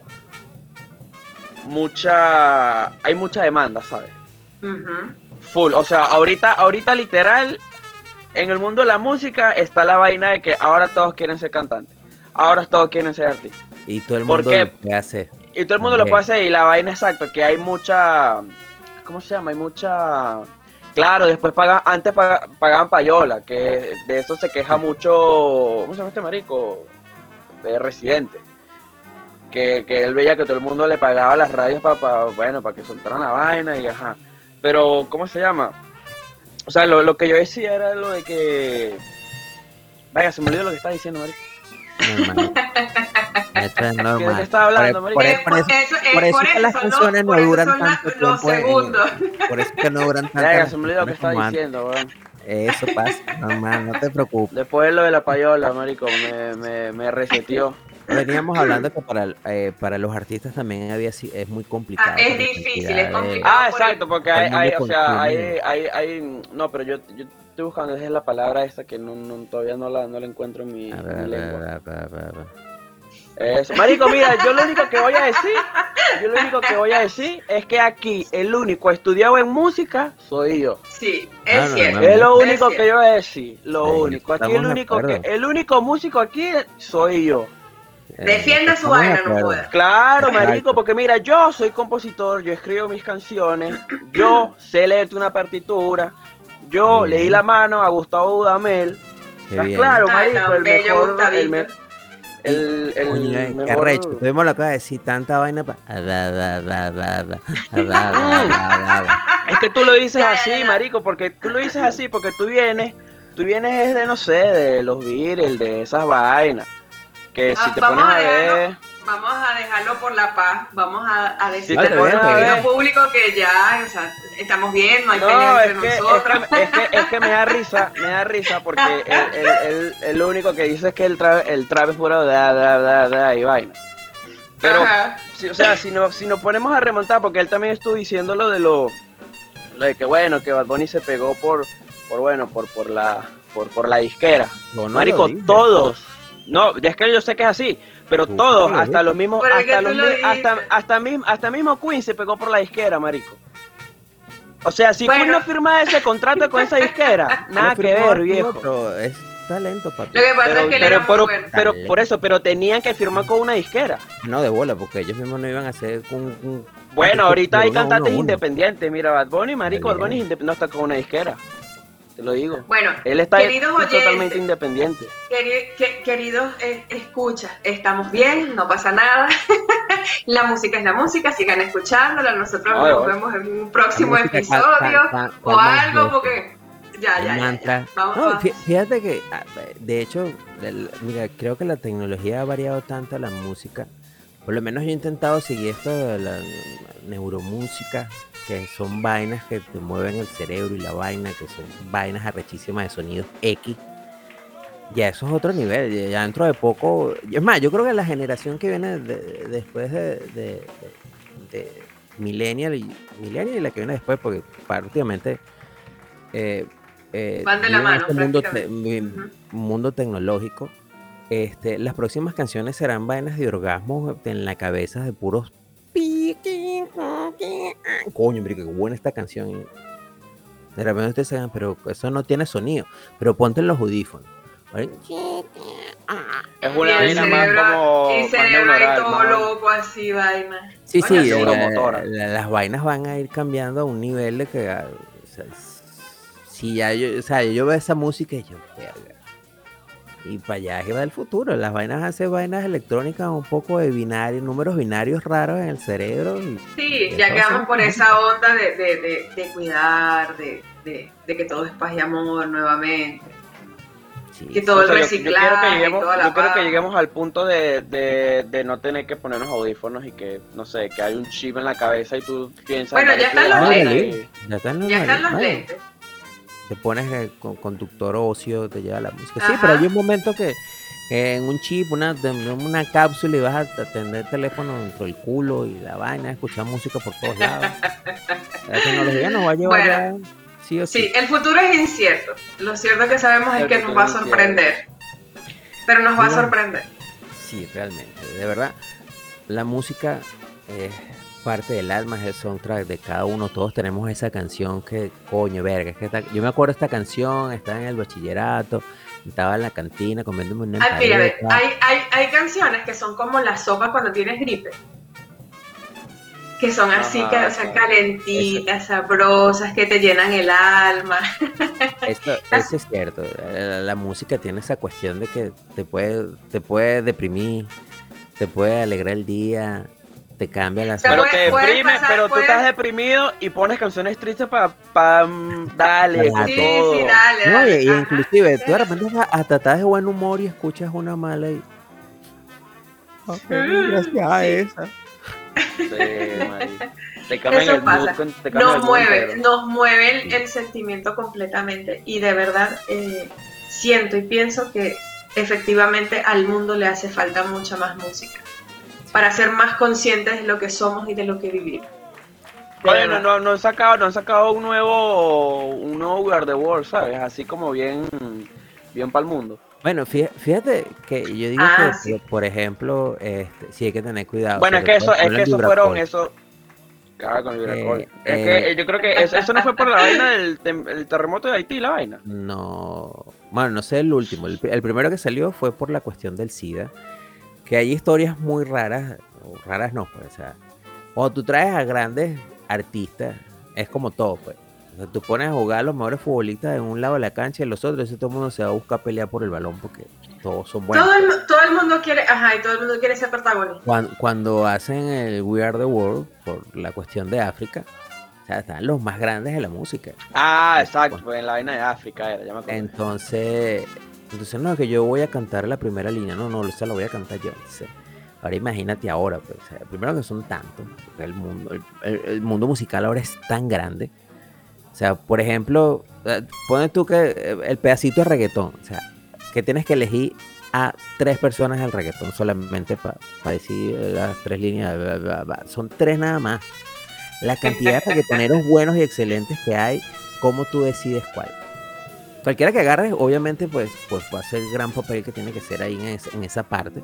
mucha, hay mucha demanda, ¿sabes? Full, o sea, ahorita, ahorita literal, en el mundo de la música está la vaina de que ahora todos quieren ser cantantes, ahora todos quieren ser artistas. Y todo el ¿Por mundo qué? lo puede hacer. Y todo el mundo lo puede hacer y la vaina exacto, que hay mucha, ¿cómo se llama? Hay mucha... Claro, después pagan, antes paga- pagaban payola, que de eso se queja mucho, ¿cómo se llama este marico? De Residente. Que, que él veía que todo el mundo le pagaba las radios para, bueno, para que soltaran la vaina y ajá. Pero, ¿cómo se llama? O sea, lo, lo que yo decía era lo de que... Vaya, se me olvidó lo que estaba diciendo, marico. Esto es ¿De normal. qué estaba hablando, por, marico? por- Eh, por eso, eh, por eso por que las canciones no, duran tanto tiempo. en- por eso que no duran tanto. Las se me olvidó lo que estaba diciendo, weón. Eso pasa, normal, no te preocupes. Después de lo de la payola, marico, me, me, me reseteó. Veníamos hablando que para, eh, para los artistas también había, es muy complicado. Ah, es difícil, es complicado. Ah, exacto, porque hay, hay o sea, hay, hay, hay, no, pero yo, yo estoy buscando es la palabra esta que no, no- todavía no la, no la encuentro en mi, A ver, mi a ver, lengua. a ver. Eso. Marico, mira, yo lo único que voy a decir, yo lo único que voy a decir es que aquí el único estudiado en música soy yo. Sí, Ah, es no, cierto. Es lo es único que yo voy a decir, lo Sí, único. Aquí el único que, el único músico aquí soy yo. Eh, Defienda su de vaina, no pueda. Claro, marico, porque mira, yo soy compositor, yo escribo mis canciones, yo sé leerte una partitura, yo leí la mano a Gustavo Dudamel. ¿Estás bien. claro, Ah, marico? El mejor, el, el, el qué mejor- arrecho. Tuvimos lo que decir tanta vaina para. Es que tú lo dices así, marico, porque tú lo dices así, porque tú vienes, tú vienes es de, no sé, de los Beatles, de esas vainas. Que si te vamos pones a a ver... dejarlo, vamos a dejarlo por la paz. Vamos a, a Si decir te al pones a ver- público que ya, o sea, estamos bien, no hay No, pelea es entre que, es, que, es, que, es que me da risa, me da risa porque él- él lo único que dice es que el trap, el trap es puro da, da, da, da y vaina. Pero, si- o sea, si, no, si nos ponemos a remontar, porque él también estuvo diciendo lo de lo, lo de que bueno, que Bad Bunny se pegó por, por bueno, por, por la, por, por la disquera. No Marico, dije. todos. No, ya es que yo sé que es así, pero Tú todos, lo hasta los mismos, hasta los lo hasta, hasta mismo, hasta mismo Queen se pegó por la disquera, marico. O sea, si Queen no firmaba ese contrato con esa disquera, nada que ver, viejo. Pero es talento, papi. Lo que pasa Pero, es que pero, era muy pero, bueno. pero Dale. por eso, pero tenían que firmar con una disquera. No, de bola, porque ellos mismos no iban a hacer un. un- Bueno, ahorita hay uno, cantantes uno. independientes. Mira, Bad Bunny, marico, Bad Bunny no está con una disquera. Te lo digo. Bueno, Él está Queridos es totalmente oyentes. independiente. queri- que- queridos eh, escucha, estamos bien, no pasa nada. la música es la música, sigan escuchándola. Nosotros No, nos vemos en un próximo episodio ¿cuál- cuál- o algo, porque ya, ya, ya, ya. Vamos, No, vamos. fí- fíjate que, ah, de hecho, el- mira, creo que la tecnología ha variado tanto la música. Por lo menos yo he intentado seguir esto de la neuromúsica, que son vainas que te mueven el cerebro y la vaina, que son vainas arrechísimas de sonidos X. Ya eso es otro nivel, ya- dentro de poco, es más, yo creo que la generación que viene de- después de, de, de- de Millennial, y, Millennial y la que viene después, porque prácticamente eh, eh, Van de la mano, este mundo, te- mundo tecnológico. Este, las próximas canciones serán vainas de orgasmos en la cabeza de puros coño, mire, qué buena esta canción. De repente ustedes se pero eso no tiene sonido. Pero ponte en los audífonos. ¿vale? Es una vaina más cerebro, como. y ahí neuronal, todo más- loco, así, vaina. Sí, Bueno, sí, sí. la- las vainas van a ir cambiando a un nivel de que, ah, o sea, si ya yo, o sea, yo veo esa música y yo. Y para allá es que va el futuro. Las vainas hacen vainas electrónicas un poco de binarios, números binarios raros en el cerebro. Y, Sí, ya quedamos por esa onda de, de, de, de cuidar, de, de, de que todo es paz y amor nuevamente. Sí, que todo O el sea, yo- yo, quiero reciclaje, que lleguemos, toda la yo quiero que vaina. lleguemos al punto de, de, de no tener que ponernos audífonos y que, no sé, que hay un chip en la cabeza y tú piensas... Bueno, en ya están los planes lentes. Ya están los, Ya están los lentes. Te pones eh, con conductor ocio, te lleva la música. Sí, pero hay un momento que, que en un chip, una, una cápsula y vas a atender el teléfono dentro del culo y la vaina, escuchar música por todos lados. La tecnología nos va a llevar Bueno. ya, sí o sí. Sí, el futuro es incierto. Lo cierto que sabemos es que nos va a sorprender. Pero nos va a sorprender. Sí, realmente. De verdad, la música es parte del alma, es el soundtrack de cada uno. Todos tenemos esa canción que, coño, verga. es que esta- yo me acuerdo de esta canción, estaba en el bachillerato, estaba en la cantina comiéndome una Ay, mira, hay, hay, hay canciones que son como la sopa cuando tienes gripe. Que son así, que, o sea, calentitas, sabrosas, que te llenan el alma. Esto, eso es cierto. La, la música tiene esa cuestión de que te puede, te puede deprimir, te puede alegrar el día, te cambia la Pero te deprime, pero tú estás deprimido y pones canciones tristes para pa, mm, darle con Sí, Sí, todo. sí, dale, No, dale. y, y ajá. inclusive tú de repente hasta- estás de buen humor y escuchas una mala y... Ok, Mm, gracias a esa. Te cambian Eso el mood, pasa. con- te cambian el Nos mood mueve, nos mueve el, el sentimiento completamente. Y de verdad, eh, siento y pienso que efectivamente al mundo le hace falta mucha más música. Para ser más conscientes de lo que somos y de lo que vivimos. Oye, no, no, no han sacado, no han sacado un nuevo, un nuevo We Are the World, ¿sabes? Así como bien, bien para el mundo. Bueno, fí- fíjate que yo digo Ah, que, sí. que, por ejemplo, este, sí hay que tener cuidado. bueno, es que eso, es que eso fueron, eso. Caga con el. Eh, es eh, que eh, yo creo que eso, eso no fue por la vaina del el terremoto de Haití, la vaina. No, bueno, no sé el último. El, el primero que salió fue por la cuestión del SIDA. Que hay historias muy raras, o raras no, pues, o sea, cuando tú traes a grandes artistas, es como todo, pues. O sea, tú pones a jugar a los mejores futbolistas en un lado de la cancha y en los otros, y todo el mundo se va a buscar pelear por el balón porque todos son buenos. todo, el, todo el mundo quiere, ajá, y todo el mundo quiere ser protagonista. Cuando, cuando hacen el We Are the World, por la cuestión de África, o sea, están los más grandes de la música. Ah, Pues, exacto, pues en la vaina de África era, ya me acuerdo. Entonces, entonces no, que yo voy a cantar la primera línea, no, no, esa la voy a cantar yo. Ahora imagínate ahora, pues, primero que son tantos, el mundo, el, mundo musical ahora es tan grande. O sea, por ejemplo, eh, pones tú que eh, el pedacito de reggaetón, o sea, que tienes que elegir a tres personas del reggaetón solamente para decir eh, las tres líneas, son tres nada más. La cantidad de reggaetoneros buenos y excelentes que hay, ¿cómo tú decides cuál? Cualquiera que agarres, obviamente, pues, pues va a ser el gran papel que tiene que ser ahí en, esa parte.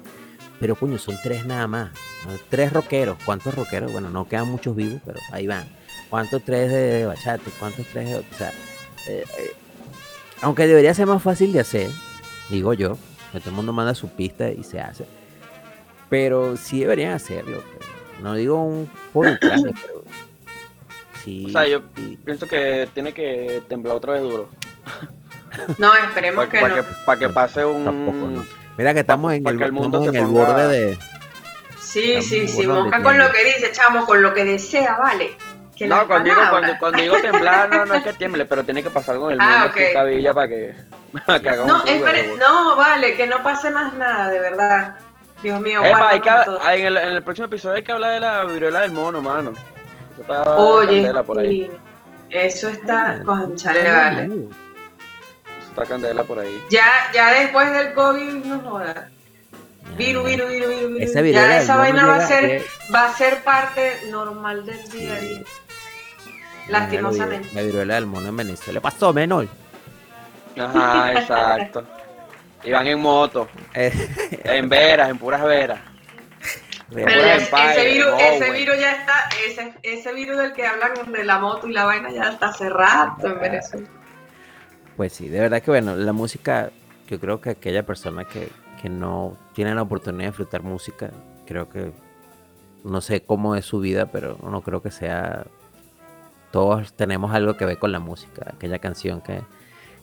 Pero, coño, son tres nada más. ¿no? Tres rockeros. ¿Cuántos rockeros? Bueno, no quedan muchos vivos, pero ahí van. ¿Cuántos tres de, de bachata? ¿Cuántos tres de...? O sea, eh, eh, aunque debería ser más fácil de hacer, digo yo, que todo el mundo manda su pista y se hace. Pero sí deberían hacerlo. pues. No digo un por pero sí. O sea, yo sí. pienso que tiene que temblar otra vez duro. No, esperemos Para que no. pa' que pase un... Tampoco, no. Mira que estamos en para el, que el mundo estamos se en el ponga- borde de... Sí, sí, sí, mosca con lo que dice, chamo, con lo que desea, vale. Que No, cuando digo, cuando, cuando digo temblar, no, no es que tiemble, pero tiene que pasar con el Ah, mundo ok. así, cabilla para que, para que haga un No, robot. no, vale, que no pase más nada, de verdad. Dios mío, Epa, hay que, en, el, en el próximo episodio hay que hablar de la viruela del mono, mano. Eso está Oye, candela por ahí. sí, eso está, Ah, conchale, vale. No. Eso está candela por ahí. Ya, ya después del COVID, no jodas. Viru, viru, viru, viru, viru. Esa Ya esa vaina va a ser, va a ser parte normal del día a día. Lastimosamente. La viruela del mono en Venezuela. ¿Le pasó, menor? Ajá, exacto. Y van en moto, Eh, en veras, en puras veras. Pero Empire, ese virus ya está, ese, ese virus del que hablan de la moto y la vaina ya está hace rato en Venezuela. Pues sí, de verdad que bueno, la música, yo creo que aquella persona que, que no tiene la oportunidad de disfrutar música, creo que no sé cómo es su vida, pero no creo que sea. Todos tenemos algo que ver con la música, aquella canción que,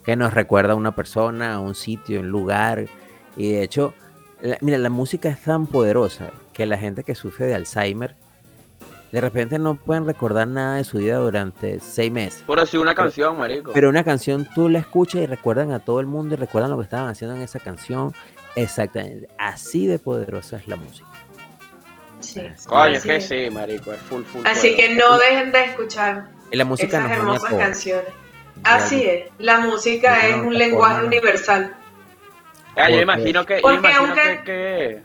que nos recuerda a una persona, a un sitio, un lugar. Y de hecho, la- mira, la música es tan poderosa que la gente que sufre de Alzheimer De repente no pueden recordar nada de su vida durante seis meses. Por decir una canción, marico. Pero una canción tú la escuchas y recuerdan a todo el mundo y recuerdan lo que estaban haciendo en esa canción. Exactamente. Así de poderosa es la música. Sí. Coño, es Así que sí, marico, es full, full. Así full. que no dejen de escuchar Y la música esas nos une a hermosas canciones. Así es, la música es no un lenguaje forma. universal. Ah, yo imagino que, yo Porque imagino aunque- que, que-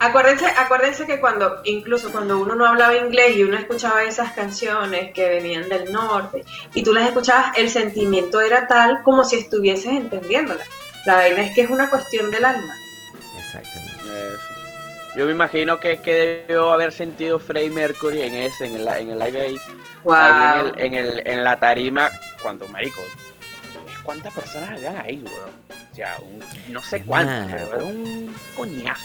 Acuérdense, acuérdense que cuando, incluso cuando uno no hablaba inglés y uno escuchaba esas canciones que venían del norte y tú las escuchabas, el sentimiento era tal como si estuvieses entendiéndolas. La vaina es que es una cuestión del alma. Exactamente. Eso. Yo me imagino que, que debió haber sentido Freddie Mercury en ese, en el, en el live ahí, Wow. ahí en, el, en, el- en la tarima, cuando, marico, ¿cuántas personas habían ahí, weón? O sea, un- no sé cuántas, pero era un coñazo.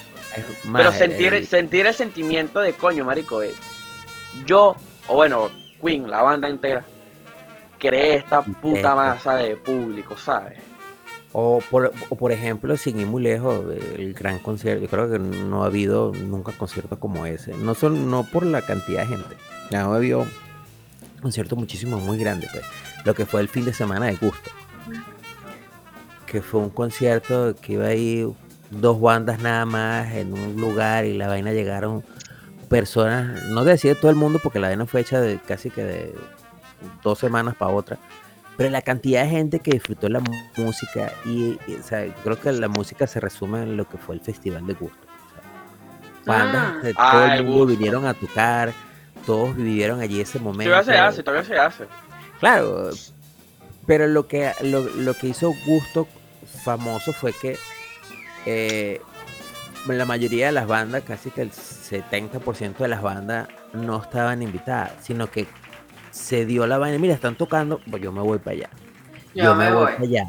Pero sentir, el- sentir el sentimiento de coño, marico, es, yo, o bueno, Queen, la banda entera, cree esta puta masa de público, ¿sabes? O por, o por ejemplo, sin ir muy lejos, el gran concierto. Yo creo que no ha habido nunca conciertos como ese. No son, no por la cantidad de gente. No ha habido conciertos muchísimo muy grandes. Pues. Lo que fue el fin de semana de gusto. Que fue un concierto que iba ahí dos bandas nada más en un lugar y la vaina llegaron personas, no decía de todo el mundo porque la vaina fue hecha de casi que de dos semanas para otra. Pero la cantidad de gente que disfrutó la música y, y, o sea, creo que la música se resume en lo que fue el Festival de Gusto. O sea, bandas Ah. de todo Ah, el el mundo Gusto. vinieron a tocar, todos vivieron allí ese momento. Todavía se hace, todavía se hace. Claro, pero lo que, lo, lo que hizo Gusto famoso fue que eh, la mayoría de las bandas, casi que el 70% de las bandas no estaban invitadas, sino que se dio la vaina, mira, están tocando, pues yo me voy para allá. Yo me voy. para allá.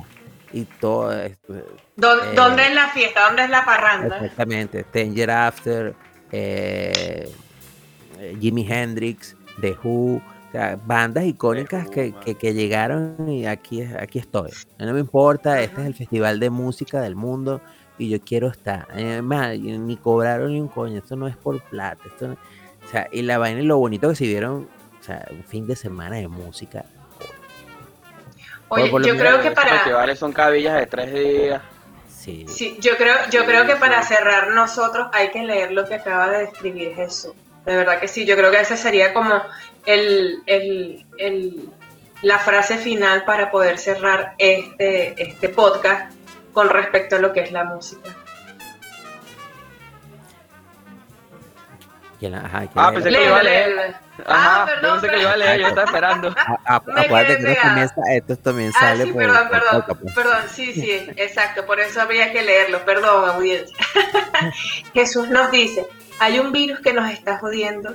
Y todo esto, ¿Dó- Eh, ¿Dónde es la fiesta? ¿Dónde es la parranda? Exactamente. Danger After, eh, Jimi Hendrix, The Who, sea, bandas icónicas que, que- que llegaron y aquí, aquí estoy. No me importa, este es el festival de música del mundo y yo quiero estar. Además, ni cobraron ni un coño, esto no es por plata. Esto no- o sea, y la vaina y lo bonito que se vieron, o sea, un fin de semana de música. Oye, yo creo que para... festivales son cabillas de tres días. Sí, Sí, yo creo, yo creo que para cerrar nosotros hay que leer lo que acaba de escribir Jesús. De verdad que sí, yo creo que esa sería como el, el- el- la frase final para poder cerrar este, este podcast con respecto a lo que es la música. ajá, Ah, pensé que iba a leer. Ajá, Ah, perdón, yo pensé que iba a leer, yo estaba esperando. A- a- Me acuérdate que esto pegada. también, sa- esto también Ah, sale sí, por, perdón, por perdón, podcast, pues. perdón, sí, sí, exacto, por eso habría que leerlo, perdón, audiencia. Jesús nos dice, hay un virus que nos está jodiendo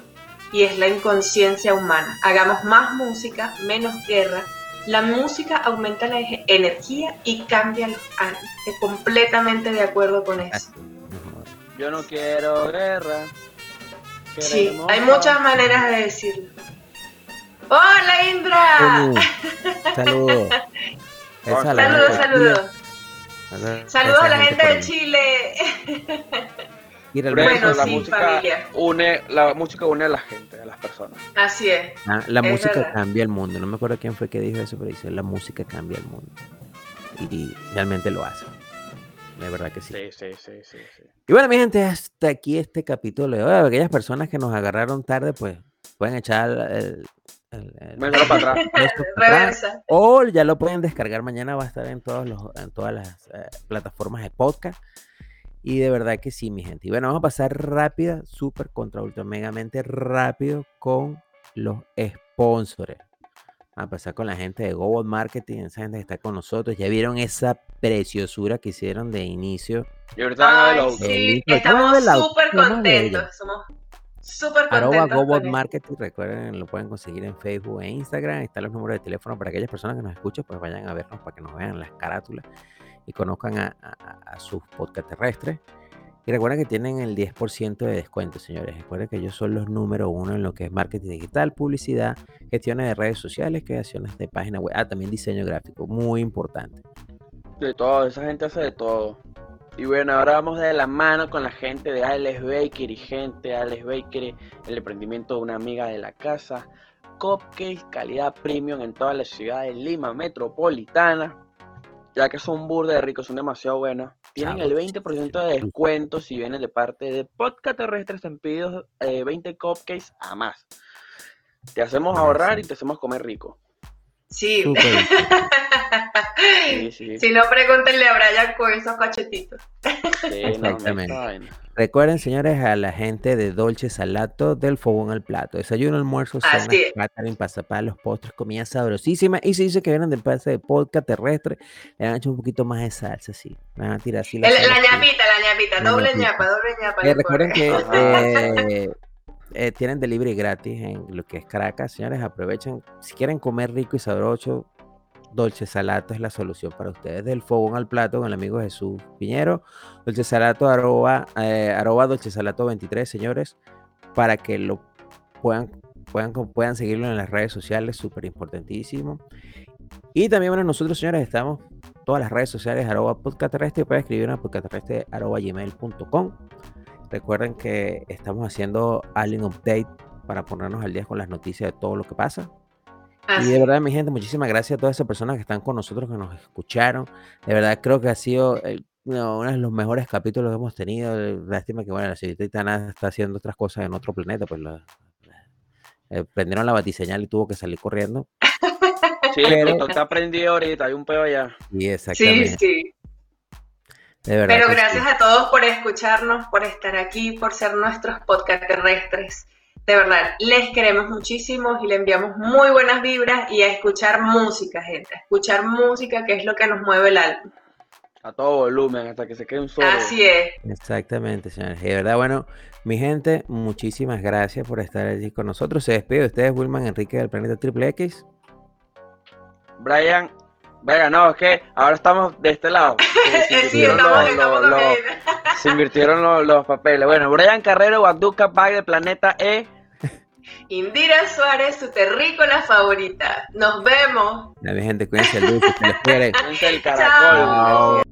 y es la inconsciencia humana. Hagamos más música, menos guerra. La música aumenta la energía y cambia los ánimos. Estoy completamente de acuerdo con eso. Yo no quiero guerra. Sí, hay muchas maneras de decirlo. ¡Hola, Indra! Saludos. Saludos. Saludos, saludos. A la gente de. Chile. Y realmente Bueno, la sí, música familia. une, la música une a la gente, a las personas. Así es. ah, la es música verdad. cambia el mundo. No me acuerdo quién fue que dijo eso, pero dice la música cambia el mundo. Y, y realmente lo hace. La verdad que sí. Sí, sí, sí, sí. sí. Y bueno, mi gente, hasta aquí este capítulo de hoy. Aquellas personas que nos agarraron tarde, pues pueden echar el, el- para atrás. para. O ya lo pueden descargar mañana, va a estar en, todos los, en todas las eh, plataformas de podcast. Y de verdad que sí, mi gente. Y bueno, vamos a pasar rápida, súper contra ultra megamente rápido con los sponsors. Vamos a pasar con la gente de Gobot Marketing, esa gente que está con nosotros. Ya vieron esa preciosura que hicieron de inicio. Y ahorita Ay, sí, intro, estamos ¿cómo es el súper contentos. Somos súper Arroba contentos. Esto. Marketing, recuerden, lo pueden conseguir en Facebook e Instagram. Están los números de teléfono para aquellas personas que nos escuchan, pues vayan a vernos para que nos vean las carátulas y conozcan a, sus podcast terrestres. Y recuerden que tienen el 10% de descuento, señores. Recuerden que ellos son los número uno en lo que es marketing digital, publicidad, gestiones de redes sociales, creaciones de páginas web. Ah, también diseño gráfico, muy importante. De todo, esa gente hace de todo. Y bueno, ahora vamos de la mano con la gente de Alex Bakery, gente Alex Bakery, el emprendimiento de una amiga de la casa, cupcakes calidad premium en toda la ciudad de Lima metropolitana, ya que son burda de ricos, son demasiado buenos. Tienen el 20% de descuento si vienen de parte de Podcast Terrestres en pedidos eh, 20 cupcakes a más. Te hacemos ahorrar y te hacemos comer rico. Sí. Súper. Sí, sí. Si no, pregúntenle a Brian con esos cachetitos. Sí, no, no, Exactamente. Recuerden, señores, a la gente de Dolce Salato del fogón al plato. Desayuno, almuerzo, cena, catering, pasapalos, postres, comida sabrosísima. Y se dice que vienen de parte de podcast terrestre. Le han hecho un poquito más de salsa, sí. Le van a tirar así El- salsa, la sí. ñapita, la ñapita, La doble ñapita. ñapa, doble ñapa. Eh, recuerden que eh, eh, tienen delivery gratis en lo que es Caracas. Señores, aprovechen. Si quieren comer rico y sabroso, Dolce Salato es la solución para ustedes. Del fogón al plato con el amigo Jesús Piñero. Dolce Salato, arroba, eh, arroba Dolce Salato 23, señores, para que lo puedan, puedan, puedan seguirlo en las redes sociales, súper importantísimo. Y también, bueno, nosotros, señores, estamos todas las redes sociales, arroba podcast terrestre, pueden escribir a podcastterrestre, arroba gmail.com. Recuerden que estamos haciendo Alien Update para ponernos al día con las noticias de todo lo que pasa. Y de verdad, mi gente, muchísimas gracias a todas esas personas que están con nosotros, que nos escucharon. De verdad, creo que ha sido eh, no, uno de los mejores capítulos que hemos tenido. Eh, Lástima que, bueno, la señorita Itana está haciendo otras cosas en otro planeta, pues la- eh, prendieron la batiseñal y tuvo que salir corriendo. Sí, Pero- está prendido ahorita, hay un peo allá. Sí, exactamente. sí. De verdad. Pero sí. gracias a todos por escucharnos, por estar aquí, por ser nuestros podcast terrestres. De verdad, les queremos muchísimo y le enviamos muy buenas vibras y a escuchar música, gente. A escuchar música, que es lo que nos mueve el alma. A todo volumen, hasta que se quede un solo. Así es. Exactamente, señores. Y de verdad, bueno, mi gente, muchísimas gracias por estar allí con nosotros. Se despide de ustedes, Wilman Enrique del Planeta Triple X. Brian, Brian, no, es que ahora estamos de este lado. Se sí, invirtieron estamos, los- estamos los- también. los- se invirtieron los, los papeles. Bueno, Brian Carrero, Guanduca, Bag de Planeta E. Indira Suárez, su terrícola favorita. Nos vemos. Mi gente, cuídense, Luis, que se les Chao. Caracol.